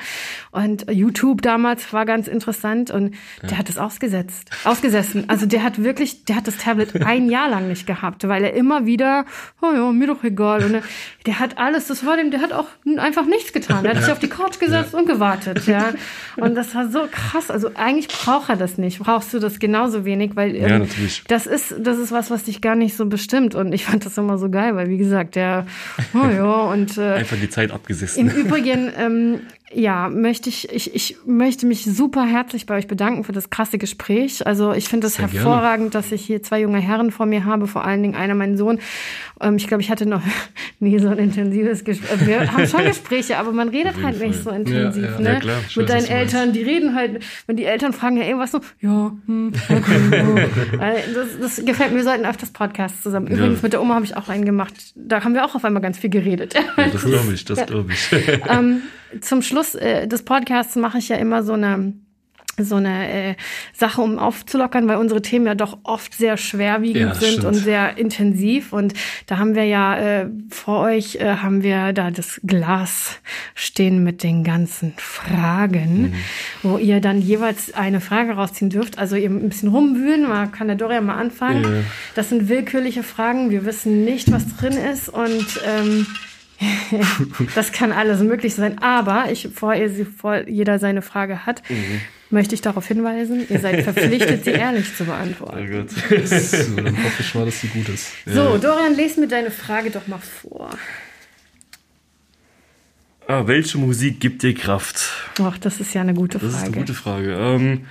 Und YouTube damals war ganz interessant und ja. der hat es ausgesetzt, ausgesessen. Also der hat wirklich, der hat das Tablet ein Jahr lang nicht gehabt, weil er immer wieder, oh ja, mir doch egal. Und der hat alles, das war dem, der hat auch einfach nichts getan. Der hat sich auf die Couch gesetzt und gewartet, ja. Und das war so krass. Also eigentlich braucht er das nicht. Brauchst du das genauso wenig wenig, weil ähm, ja, natürlich. das ist das ist was, was dich gar nicht so bestimmt und ich fand das immer so geil, weil wie gesagt, der oh ja und äh, einfach die Zeit abgesessen. Im Übrigen ähm, ja, möchte ich, ich, ich möchte mich super herzlich bei euch bedanken für das krasse Gespräch. Also ich finde es hervorragend, gerne. dass ich hier zwei junge Herren vor mir habe, vor allen Dingen einer mein Sohn. Ähm, ich glaube, ich hatte noch nie so ein intensives Gespräch. Äh, wir haben schon Gespräche, aber man redet halt Fall. nicht so intensiv. Ja, ja. Ne? Ja, klar, Mit deinen Eltern, die reden halt, wenn die Eltern fragen ja irgendwas so, ja, hm, okay, oh. das, das gefällt mir, wir sollten öfters Podcasts zusammen. Übrigens, mit der Oma habe ich auch einen gemacht. Da haben wir auch auf einmal ganz viel geredet. das glaube ich, das glaube ich. ähm, zum Schluss äh, des Podcasts mache ich ja immer so eine so eine äh, Sache, um aufzulockern, weil unsere Themen ja doch oft sehr schwerwiegend ja, sind stimmt. und sehr intensiv. Und da haben wir ja äh, vor euch äh, haben wir da das Glas stehen mit den ganzen Fragen, mhm. wo ihr dann jeweils eine Frage rausziehen dürft. Also ihr ein bisschen rumwühlen, mal kann der Doria mal anfangen. Ja. Das sind willkürliche Fragen. Wir wissen nicht, was drin ist und ähm, das kann alles möglich sein. Aber ich, bevor, ihr, bevor jeder seine Frage hat, mhm. möchte ich darauf hinweisen, ihr seid verpflichtet, sie ehrlich zu beantworten. Oh Gott. so, dann hoffe ich mal, dass sie gut ist. So, Dorian, lese mir deine Frage doch mal vor. Ah, welche Musik gibt dir Kraft? Ach, das ist ja eine gute Frage. Das ist eine gute Frage. Ähm,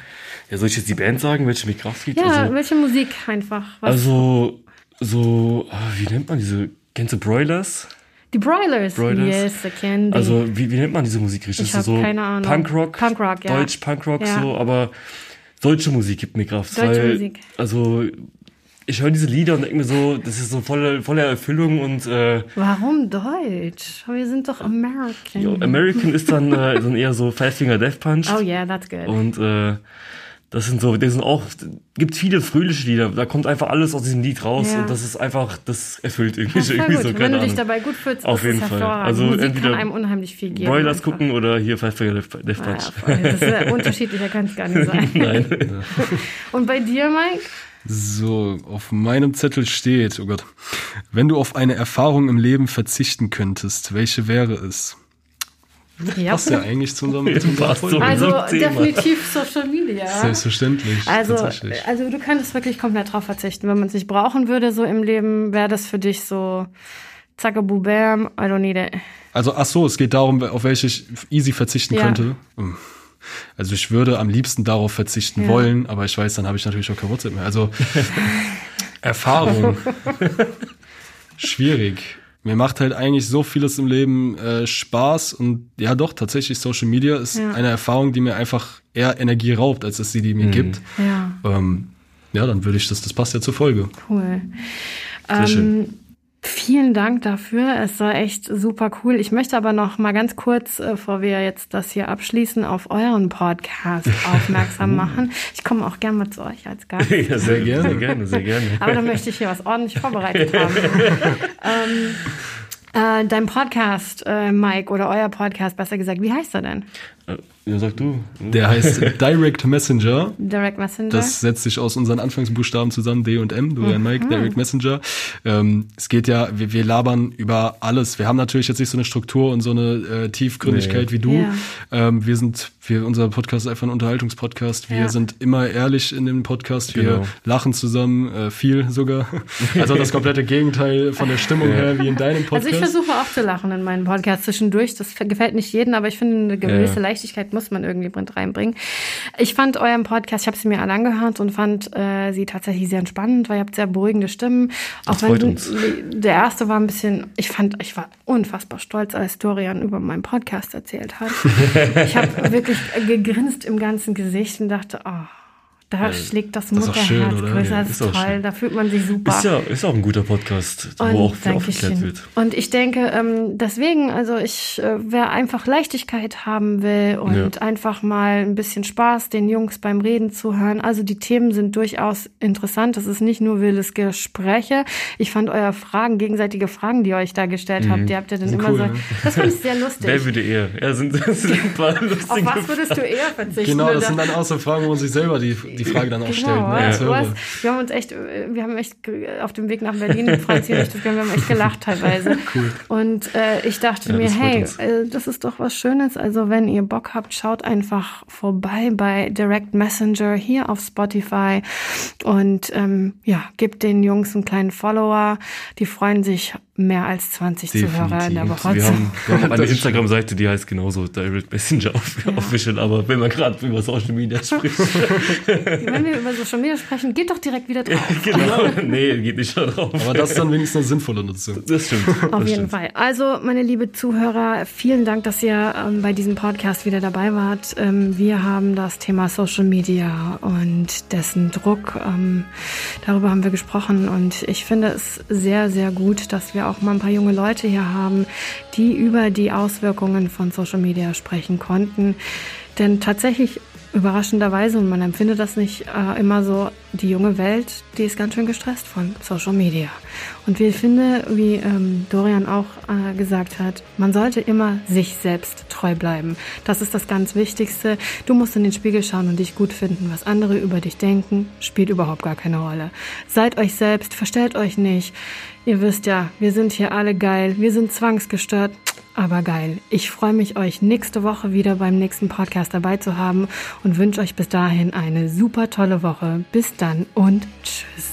ja, soll ich jetzt die Band sagen, welche mir Kraft gibt? Ja, also, welche Musik einfach? Was? Also, so, ah, wie nennt man diese? Kennst du Broilers? Die Broilers. Broilers. Yes, I can. Also, wie, wie nennt man diese Musikrichtung? Ich habe so keine Ahnung. Punkrock? Punkrock, ja. Deutsch, Punkrock, ja. so, aber deutsche Musik gibt mir Kraft. Deutsche weil, Musik. Also, ich höre diese Lieder und denke mir so, das ist so voller voller Erfüllung und äh, Warum Deutsch? Wir sind doch American. Yo, American ist dann, äh, dann eher so Five Finger Death Punch. Oh yeah, that's good. Und äh, das sind so, das sind auch, gibt viele fröhliche Lieder, da kommt einfach alles aus diesem Lied raus ja. und das ist einfach, das erfüllt irgendwie, ja, irgendwie gut. so, keine Wenn du dich dabei gut fühlst, auf jeden Fall. Also Musik entweder kann einem unheimlich viel geben. Broilers einfach. gucken oder hier Five Finger Death Punch. Ah, ja, das ist unterschiedlicher kann es gar nicht sein. Nein. und bei dir, Mike? So, auf meinem Zettel steht, oh Gott, wenn du auf eine Erfahrung im Leben verzichten könntest, welche wäre es? Ja. Passt ja eigentlich zu unserem, zu unserem. Also definitiv Social Media. Selbstverständlich. Also, also du könntest wirklich komplett drauf verzichten. Wenn man es nicht brauchen würde so im Leben, wäre das für dich so zackabubam, I don't need it. Also ach so, es geht darum, auf welche ich easy verzichten ja. könnte. Hm. Also ich würde am liebsten darauf verzichten ja. wollen, aber ich weiß, dann habe ich natürlich auch kein WhatsApp mehr. Also Erfahrung. Schwierig mir macht halt eigentlich so vieles im Leben äh, Spaß und ja doch, tatsächlich Social Media ist ja. eine Erfahrung, die mir einfach eher Energie raubt, als es sie die mir mhm. gibt. Ja. Ähm, ja, dann würde ich das, das passt ja zur Folge. Cool. Sehr ähm, schön. Vielen Dank dafür. Es war echt super cool. Ich möchte aber noch mal ganz kurz, äh, bevor wir jetzt das hier abschließen, auf euren Podcast aufmerksam machen. Ich komme auch gerne mal zu euch als Gast. Ja, sehr gerne, sehr gerne, sehr gerne. Aber dann möchte ich hier was ordentlich vorbereitet haben. ähm, äh, dein Podcast, äh, Mike, oder euer Podcast, besser gesagt, wie heißt er denn? Ja, sag du. Der heißt Direct Messenger. Direct Messenger. Das setzt sich aus unseren Anfangsbuchstaben zusammen, D und M, du mhm. Mike, Direct Messenger. Ähm, es geht ja, wir, wir labern über alles. Wir haben natürlich jetzt nicht so eine Struktur und so eine äh, Tiefgründigkeit nee. wie du. Ja. Ähm, wir sind, wir, unser Podcast ist einfach ein Unterhaltungspodcast. Wir ja. sind immer ehrlich in dem Podcast. Wir genau. lachen zusammen, äh, viel sogar. Also das komplette Gegenteil von der Stimmung her wie in deinem Podcast. Also ich versuche auch zu lachen in meinem Podcast zwischendurch. Das gefällt nicht jedem, aber ich finde eine gewisse ja. Leichtigkeit Leichtigkeit muss man irgendwie mit reinbringen. Ich fand euren Podcast, ich habe sie mir alle angehört und fand äh, sie tatsächlich sehr entspannend, weil ihr habt sehr beruhigende Stimmen. Auch Das wenn freut uns. der erste war ein bisschen, ich fand, ich war unfassbar stolz, als Dorian über meinen Podcast erzählt hat. ich habe wirklich gegrinst im ganzen Gesicht und dachte, oh, da schlägt das schön, Mutterherz größer Ja, als ist toll. schön. Da fühlt man sich super. Ist ja, ist auch ein guter Podcast, wo auch viel aufgeklärt wird. Und ich denke, ähm, deswegen, also ich, äh, wer einfach Leichtigkeit haben will und Ja. einfach mal ein bisschen Spaß den Jungs beim Reden zuhören. Also die Themen sind durchaus interessant. Das ist nicht nur wildes Gespräche. Ich fand eure Fragen, gegenseitige Fragen, die ihr euch da gestellt habt, die habt ihr dann Sind immer cool, so. ne? Das fand ich sehr lustig. Wer würde eher? Ja, sind, sind ein paar lustige Auf was würdest du eher verzichten? Genau, das sind dann auch so Fragen, wo man sich selber die, die Frage dann auch stellt. Ne, als Genau, du hast, wir haben uns echt, äh, wir haben echt auf dem Weg nach Berlin, Franzi und ich, wir haben echt gelacht teilweise. Und äh, ich dachte Ja, mir, das hey, äh, das ist doch was Schönes. Also wenn ihr Bock habt, schaut einfach vorbei bei Direct Messenger hier auf Spotify und ähm, ja, gebt den Jungs einen kleinen Follower. Die freuen sich mehr als 20 Zuhörer in der Definitiv. Woche. Wir haben, wir haben eine Instagram-Seite, die heißt genauso Direct Messenger Official, aber wenn man gerade über Social Media spricht, Wenn wir über Social Media sprechen, geht doch direkt wieder drauf. genau, nee, geht nicht darauf. Aber das ist dann wenigstens eine sinnvolle Nutzung. das stimmt. Auf das jeden stimmt. Fall. Also, meine liebe Zuhörer, vielen Dank, dass ihr ähm, bei diesem Podcast wieder dabei wart. Ähm, wir haben das Thema Social Media und dessen Druck. Ähm, darüber haben wir gesprochen und ich finde es sehr, sehr gut, dass wir auch mal ein paar junge Leute hier haben, die über die Auswirkungen von Social Media sprechen konnten. Denn tatsächlich überraschenderweise, und man empfindet das nicht äh, immer so, die junge Welt, die ist ganz schön gestresst von Social Media. Und wir finde, wie ähm, Dorian auch äh, gesagt hat, man sollte immer sich selbst treu bleiben. Das ist das ganz Wichtigste. Du musst in den Spiegel schauen und dich gut finden. Was andere über dich denken, spielt überhaupt gar keine Rolle. Seid euch selbst, verstellt euch nicht. Ihr wisst ja, wir sind hier alle geil. Wir sind zwangsgestört. Aber geil. Ich freue mich, euch nächste Woche wieder beim nächsten Podcast dabei zu haben und wünsche euch bis dahin eine super tolle Woche. Bis dann und tschüss.